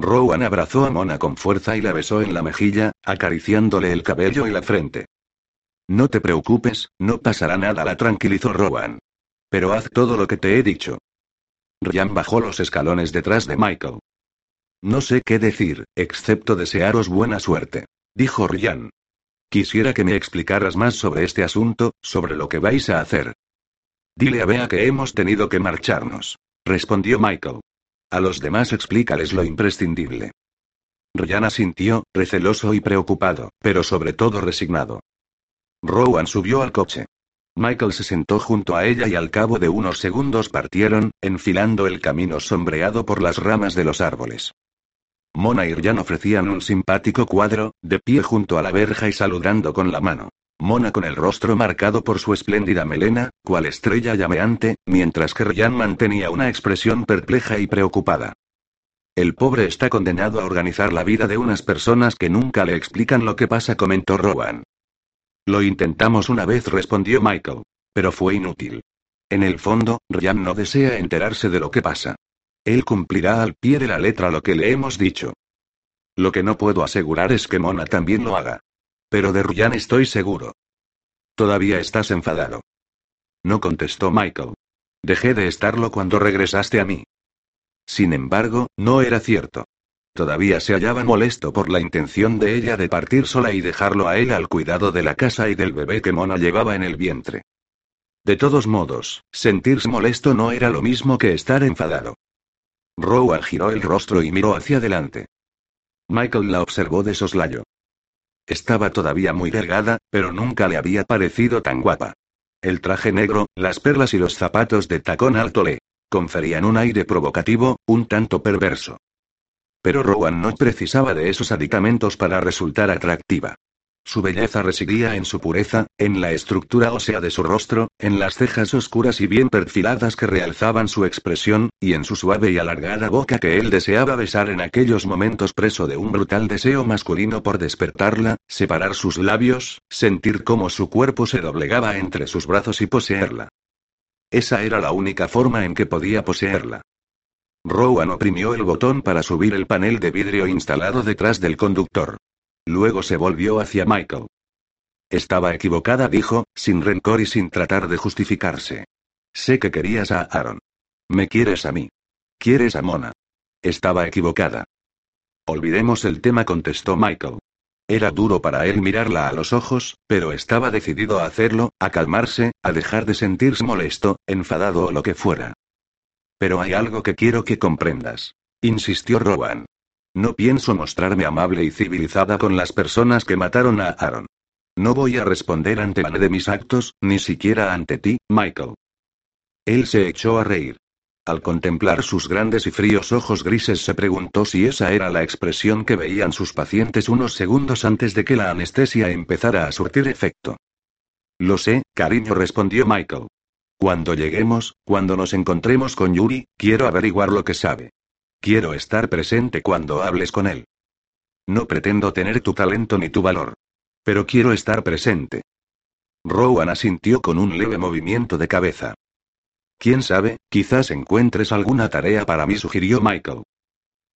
Rowan abrazó a Mona con fuerza y la besó en la mejilla, acariciándole el cabello y la frente. No te preocupes, no pasará nada, la tranquilizó Rowan. Pero haz todo lo que te he dicho. Ryan bajó los escalones detrás de Michael. No sé qué decir, excepto desearos buena suerte, dijo Ryan. Quisiera que me explicaras más sobre este asunto, sobre lo que vais a hacer. Dile a Bea que hemos tenido que marcharnos, respondió Michael. A los demás explícales lo imprescindible. Ryan asintió, receloso y preocupado, pero sobre todo resignado. Rowan subió al coche. Michael se sentó junto a ella y al cabo de unos segundos partieron, enfilando el camino sombreado por las ramas de los árboles. Mona y Ryan ofrecían un simpático cuadro, de pie junto a la verja y saludando con la mano. Mona con el rostro marcado por su espléndida melena, cual estrella llameante, mientras que Ryan mantenía una expresión perpleja y preocupada. El pobre está condenado a organizar la vida de unas personas que nunca le explican lo que pasa, comentó Rowan. Lo intentamos una vez, respondió Michael. Pero fue inútil. En el fondo, Ryan no desea enterarse de lo que pasa. Él cumplirá al pie de la letra lo que le hemos dicho. Lo que no puedo asegurar es que Mona también lo haga. Pero de Ryan estoy seguro. Todavía estás enfadado. No contestó Michael. Dejé de estarlo cuando regresaste a mí. Sin embargo, no era cierto. Todavía se hallaba molesto por la intención de ella de partir sola y dejarlo a él al cuidado de la casa y del bebé que Mona llevaba en el vientre. De todos modos, sentirse molesto no era lo mismo que estar enfadado. Rowan giró el rostro y miró hacia adelante. Michael la observó de soslayo. Estaba todavía muy delgada, pero nunca le había parecido tan guapa. El traje negro, las perlas y los zapatos de tacón alto le conferían un aire provocativo, un tanto perverso. Pero Rowan no precisaba de esos aditamentos para resultar atractiva. Su belleza residía en su pureza, en la estructura ósea de su rostro, en las cejas oscuras y bien perfiladas que realzaban su expresión, y en su suave y alargada boca que él deseaba besar en aquellos momentos preso de un brutal deseo masculino por despertarla, separar sus labios, sentir cómo su cuerpo se doblegaba entre sus brazos y poseerla. Esa era la única forma en que podía poseerla. Rowan oprimió el botón para subir el panel de vidrio instalado detrás del conductor. Luego se volvió hacia Michael. Estaba equivocada, dijo, sin rencor y sin tratar de justificarse. Sé que querías a Aaron. Me quieres a mí. Quieres a Mona. Estaba equivocada. Olvidemos el tema, contestó Michael. Era duro para él mirarla a los ojos, pero estaba decidido a hacerlo, a calmarse, a dejar de sentirse molesto, enfadado o lo que fuera. Pero hay algo que quiero que comprendas. Insistió Rowan. No pienso mostrarme amable y civilizada con las personas que mataron a Aaron. No voy a responder ante de mis actos, ni siquiera ante ti, Michael. Él se echó a reír. Al contemplar sus grandes y fríos ojos grises se preguntó si esa era la expresión que veían sus pacientes unos segundos antes de que la anestesia empezara a surtir efecto. Lo sé, cariño, respondió Michael. Cuando lleguemos, cuando nos encontremos con Yuri, quiero averiguar lo que sabe. Quiero estar presente cuando hables con él. No pretendo tener tu talento ni tu valor. Pero quiero estar presente. Rowan asintió con un leve movimiento de cabeza. Quién sabe, quizás encuentres alguna tarea para mí, sugirió Michael.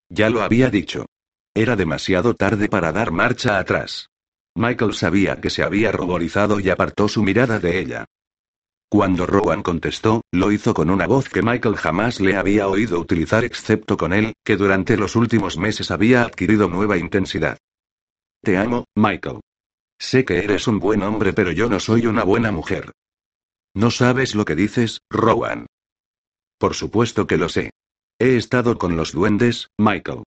Ya lo había dicho. Era demasiado tarde para dar marcha atrás. Michael sabía que se había ruborizado y apartó su mirada de ella. Cuando Rowan contestó, lo hizo con una voz que Michael jamás le había oído utilizar excepto con él, que durante los últimos meses había adquirido nueva intensidad. Te amo, Michael. Sé que eres un buen hombre, pero yo no soy una buena mujer. No sabes lo que dices, Rowan. Por supuesto que lo sé. He estado con los duendes, Michael.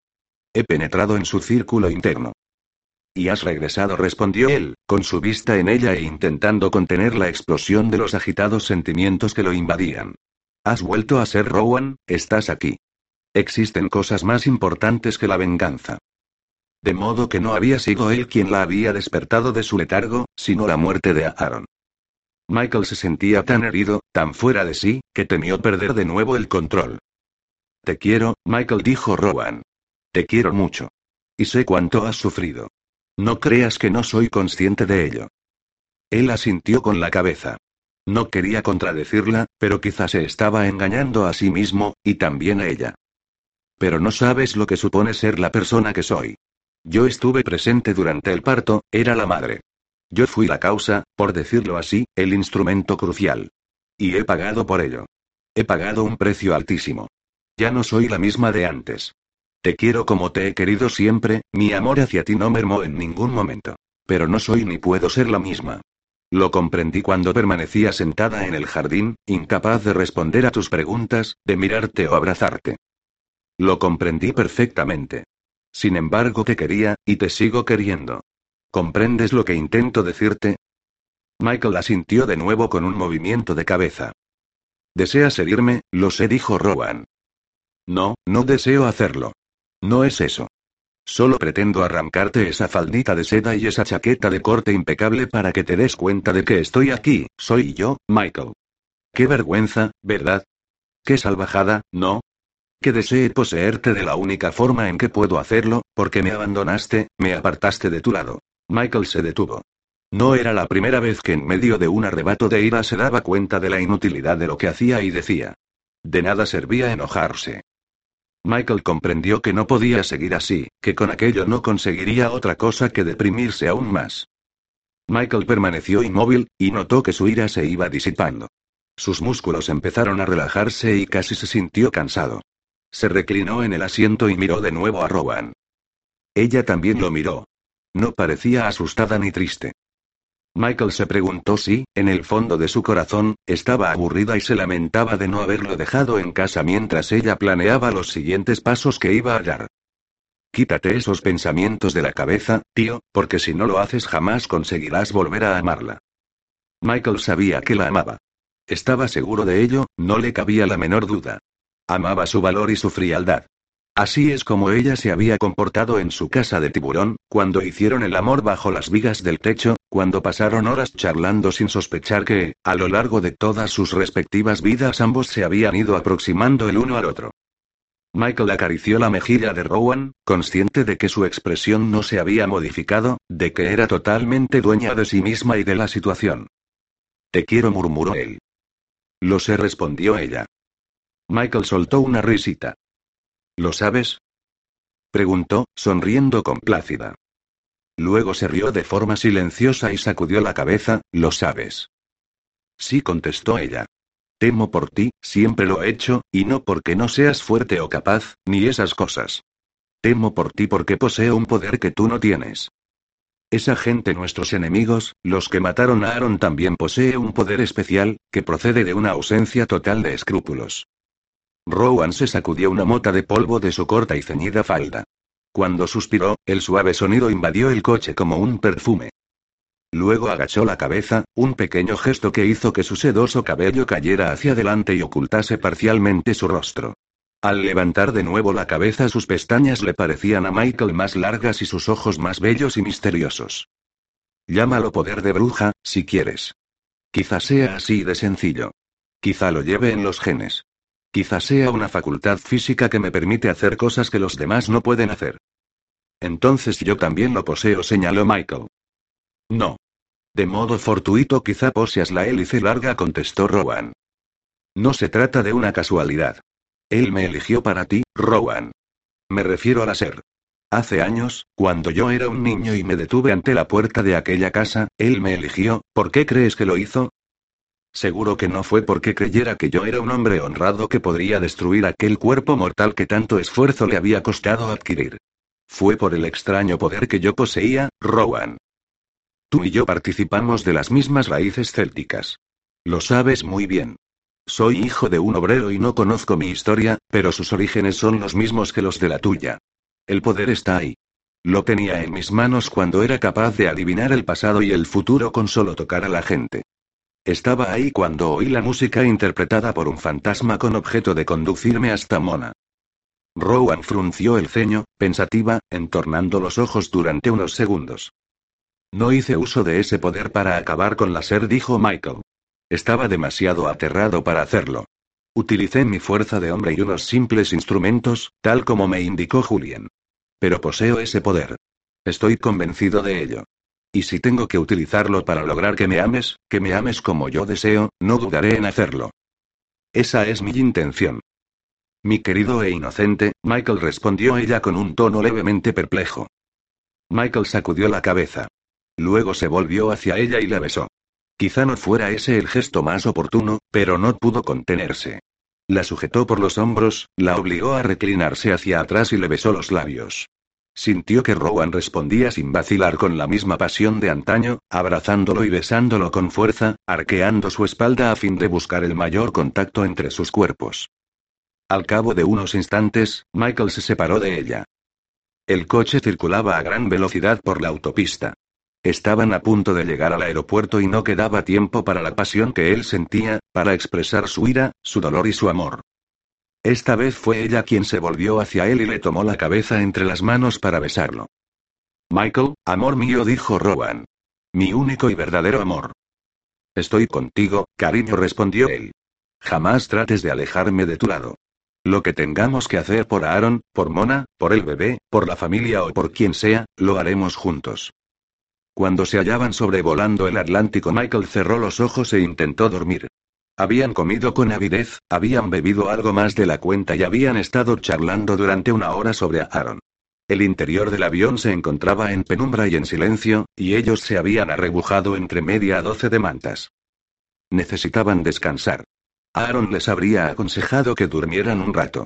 He penetrado en su círculo interno. Y has regresado, respondió él, con su vista en ella e intentando contener la explosión de los agitados sentimientos que lo invadían. Has vuelto a ser Rowan, estás aquí. Existen cosas más importantes que la venganza. De modo que no había sido él quien la había despertado de su letargo, sino la muerte de Aaron. Michael se sentía tan herido, tan fuera de sí, que temió perder de nuevo el control. Te quiero, Michael dijo Rowan. Te quiero mucho. Y sé cuánto has sufrido. No creas que no soy consciente de ello. Él asintió con la cabeza. No quería contradecirla, pero quizás se estaba engañando a sí mismo, y también a ella. Pero no sabes lo que supone ser la persona que soy. Yo estuve presente durante el parto, era la madre. Yo fui la causa, por decirlo así, el instrumento crucial. Y he pagado por ello. He pagado un precio altísimo. Ya no soy la misma de antes. Te quiero como te he querido siempre, mi amor hacia ti no mermó en ningún momento. Pero no soy ni puedo ser la misma. Lo comprendí cuando permanecía sentada en el jardín, incapaz de responder a tus preguntas, de mirarte o abrazarte. Lo comprendí perfectamente. Sin embargo, te quería, y te sigo queriendo. ¿Comprendes lo que intento decirte? Michael asintió de nuevo con un movimiento de cabeza. ¿Deseas herirme? Lo sé, dijo Rowan. No, no deseo hacerlo. No es eso. Solo pretendo arrancarte esa faldita de seda y esa chaqueta de corte impecable para que te des cuenta de que estoy aquí, soy yo, Michael. Qué vergüenza, ¿verdad? Qué salvajada, ¿no? Que desee poseerte de la única forma en que puedo hacerlo, porque me abandonaste, me apartaste de tu lado. Michael se detuvo. No era la primera vez que en medio de un arrebato de ira se daba cuenta de la inutilidad de lo que hacía y decía. De nada servía enojarse. Michael comprendió que no podía seguir así, que con aquello no conseguiría otra cosa que deprimirse aún más. Michael permaneció inmóvil, y notó que su ira se iba disipando. Sus músculos empezaron a relajarse y casi se sintió cansado. Se reclinó en el asiento y miró de nuevo a Rowan. Ella también lo miró. No parecía asustada ni triste. Michael se preguntó si, en el fondo de su corazón, estaba aburrida y se lamentaba de no haberlo dejado en casa mientras ella planeaba los siguientes pasos que iba a dar. Quítate esos pensamientos de la cabeza, tío, porque si no lo haces jamás conseguirás volver a amarla. Michael sabía que la amaba. Estaba seguro de ello, no le cabía la menor duda. Amaba su valor y su frialdad. Así es como ella se había comportado en su casa de tiburón, cuando hicieron el amor bajo las vigas del techo, cuando pasaron horas charlando sin sospechar que, a lo largo de todas sus respectivas vidas ambos se habían ido aproximando el uno al otro. Michael acarició la mejilla de Rowan, consciente de que su expresión no se había modificado, de que era totalmente dueña de sí misma y de la situación. Te quiero, murmuró él. Lo sé, respondió ella. Michael soltó una risita. ¿Lo sabes? preguntó, sonriendo complácida. Luego se rió de forma silenciosa y sacudió la cabeza, ¿lo sabes? Sí, contestó ella. Temo por ti, siempre lo he hecho, y no porque no seas fuerte o capaz, ni esas cosas. Temo por ti porque poseo un poder que tú no tienes. Esa gente, nuestros enemigos, los que mataron a Aaron, también posee un poder especial, que procede de una ausencia total de escrúpulos. Rowan se sacudió una mota de polvo de su corta y ceñida falda. Cuando suspiró, el suave sonido invadió el coche como un perfume. Luego agachó la cabeza, un pequeño gesto que hizo que su sedoso cabello cayera hacia adelante y ocultase parcialmente su rostro. Al levantar de nuevo la cabeza sus pestañas le parecían a Michael más largas y sus ojos más bellos y misteriosos. Llámalo poder de bruja, si quieres. Quizá sea así de sencillo. Quizá lo lleve en los genes. Quizá sea una facultad física que me permite hacer cosas que los demás no pueden hacer. Entonces yo también lo poseo, señaló Michael. No. De modo fortuito quizá poseas la hélice larga, contestó Rowan. No se trata de una casualidad. Él me eligió para ti, Rowan. Me refiero a la ser. Hace años, cuando yo era un niño y me detuve ante la puerta de aquella casa, él me eligió, ¿por qué crees que lo hizo? Seguro que no fue porque creyera que yo era un hombre honrado que podría destruir aquel cuerpo mortal que tanto esfuerzo le había costado adquirir. Fue por el extraño poder que yo poseía, Rowan. Tú y yo participamos de las mismas raíces célticas. Lo sabes muy bien. Soy hijo de un obrero y no conozco mi historia, pero sus orígenes son los mismos que los de la tuya. El poder está ahí. Lo tenía en mis manos cuando era capaz de adivinar el pasado y el futuro con solo tocar a la gente. Estaba ahí cuando oí la música interpretada por un fantasma con objeto de conducirme hasta Mona. Rowan frunció el ceño, pensativa, entornando los ojos durante unos segundos. No hice uso de ese poder para acabar con la ser, dijo Michael. Estaba demasiado aterrado para hacerlo. Utilicé mi fuerza de hombre y unos simples instrumentos, tal como me indicó Julian. Pero poseo ese poder. Estoy convencido de ello. Y si tengo que utilizarlo para lograr que me ames, que me ames como yo deseo, no dudaré en hacerlo. Esa es mi intención. Mi querido e inocente, Michael respondió ella con un tono levemente perplejo. Michael sacudió la cabeza. Luego se volvió hacia ella y la besó. Quizá no fuera ese el gesto más oportuno, pero no pudo contenerse. La sujetó por los hombros, la obligó a reclinarse hacia atrás y le besó los labios. Sintió que Rowan respondía sin vacilar con la misma pasión de antaño, abrazándolo y besándolo con fuerza, arqueando su espalda a fin de buscar el mayor contacto entre sus cuerpos. Al cabo de unos instantes, Michael se separó de ella. El coche circulaba a gran velocidad por la autopista. Estaban a punto de llegar al aeropuerto y no quedaba tiempo para la pasión que él sentía, para expresar su ira, su dolor y su amor. Esta vez fue ella quien se volvió hacia él y le tomó la cabeza entre las manos para besarlo. Michael, amor mío, dijo Rowan. Mi único y verdadero amor. Estoy contigo, cariño, respondió él. Jamás trates de alejarme de tu lado. Lo que tengamos que hacer por Aaron, por Mona, por el bebé, por la familia o por quien sea, lo haremos juntos. Cuando se hallaban sobrevolando el Atlántico, Michael cerró los ojos e intentó dormir. Habían comido con avidez, habían bebido algo más de la cuenta y habían estado charlando durante una hora sobre Aaron. El interior del avión se encontraba en penumbra y en silencio, y ellos se habían arrebujado entre media doce de mantas. Necesitaban descansar. Aaron les habría aconsejado que durmieran un rato.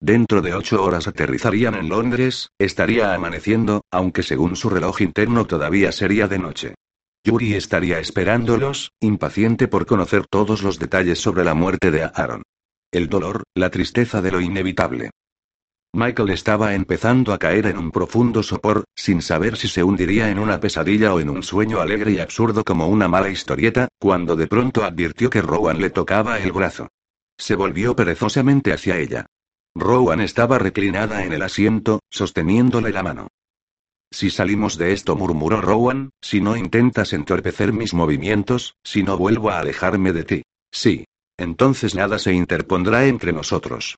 Dentro de ocho horas aterrizarían en Londres, estaría amaneciendo, aunque según su reloj interno todavía sería de noche. Yuri estaría esperándolos, impaciente por conocer todos los detalles sobre la muerte de Aaron. El dolor, la tristeza de lo inevitable. Michael estaba empezando a caer en un profundo sopor, sin saber si se hundiría en una pesadilla o en un sueño alegre y absurdo como una mala historieta, cuando de pronto advirtió que Rowan le tocaba el brazo. Se volvió perezosamente hacia ella. Rowan estaba reclinada en el asiento, sosteniéndole la mano. Si salimos de esto, murmuró Rowan, si no intentas entorpecer mis movimientos, si no vuelvo a alejarme de ti. Sí. Entonces nada se interpondrá entre nosotros.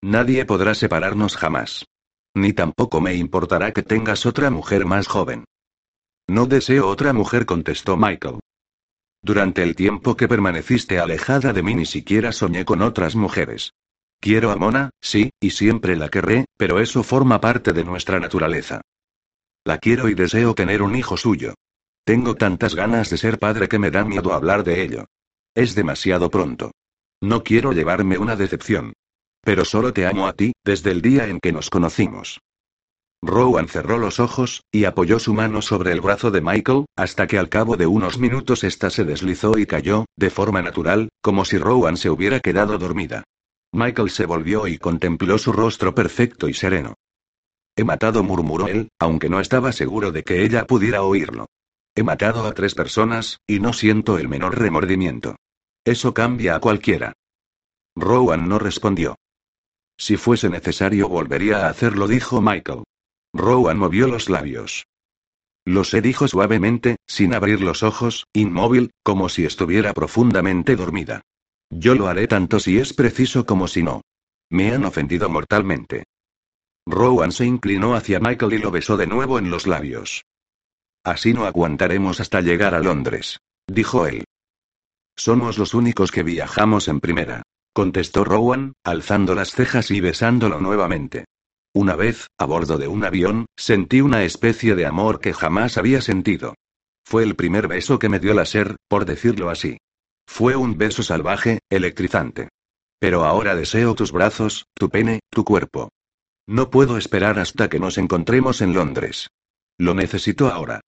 Nadie podrá separarnos jamás. Ni tampoco me importará que tengas otra mujer más joven. No deseo otra mujer, contestó Michael. Durante el tiempo que permaneciste alejada de mí ni siquiera soñé con otras mujeres. Quiero a Mona, sí, y siempre la querré, pero eso forma parte de nuestra naturaleza. La quiero y deseo tener un hijo suyo. Tengo tantas ganas de ser padre que me da miedo hablar de ello. Es demasiado pronto. No quiero llevarme una decepción. Pero solo te amo a ti, desde el día en que nos conocimos. Rowan cerró los ojos, y apoyó su mano sobre el brazo de Michael, hasta que al cabo de unos minutos ésta se deslizó y cayó, de forma natural, como si Rowan se hubiera quedado dormida. Michael se volvió y contempló su rostro perfecto y sereno. He matado, murmuró él, aunque no estaba seguro de que ella pudiera oírlo. He matado a tres personas, y no siento el menor remordimiento. Eso cambia a cualquiera. Rowan no respondió. Si fuese necesario volvería a hacerlo, dijo Michael. Rowan movió los labios. Lo sé, dijo suavemente, sin abrir los ojos, inmóvil, como si estuviera profundamente dormida. Yo lo haré tanto si es preciso como si no. Me han ofendido mortalmente. Rowan se inclinó hacia Michael y lo besó de nuevo en los labios. Así no aguantaremos hasta llegar a Londres, dijo él. Somos los únicos que viajamos en primera, contestó Rowan, alzando las cejas y besándolo nuevamente. Una vez, a bordo de un avión, sentí una especie de amor que jamás había sentido. Fue el primer beso que me dio la ser, por decirlo así. Fue un beso salvaje, electrizante. Pero ahora deseo tus brazos, tu pene, tu cuerpo. No puedo esperar hasta que nos encontremos en Londres. Lo necesito ahora.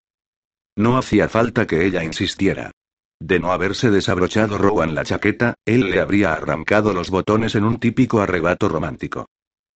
No hacía falta que ella insistiera. De no haberse desabrochado Rowan la chaqueta, él le habría arrancado los botones en un típico arrebato romántico.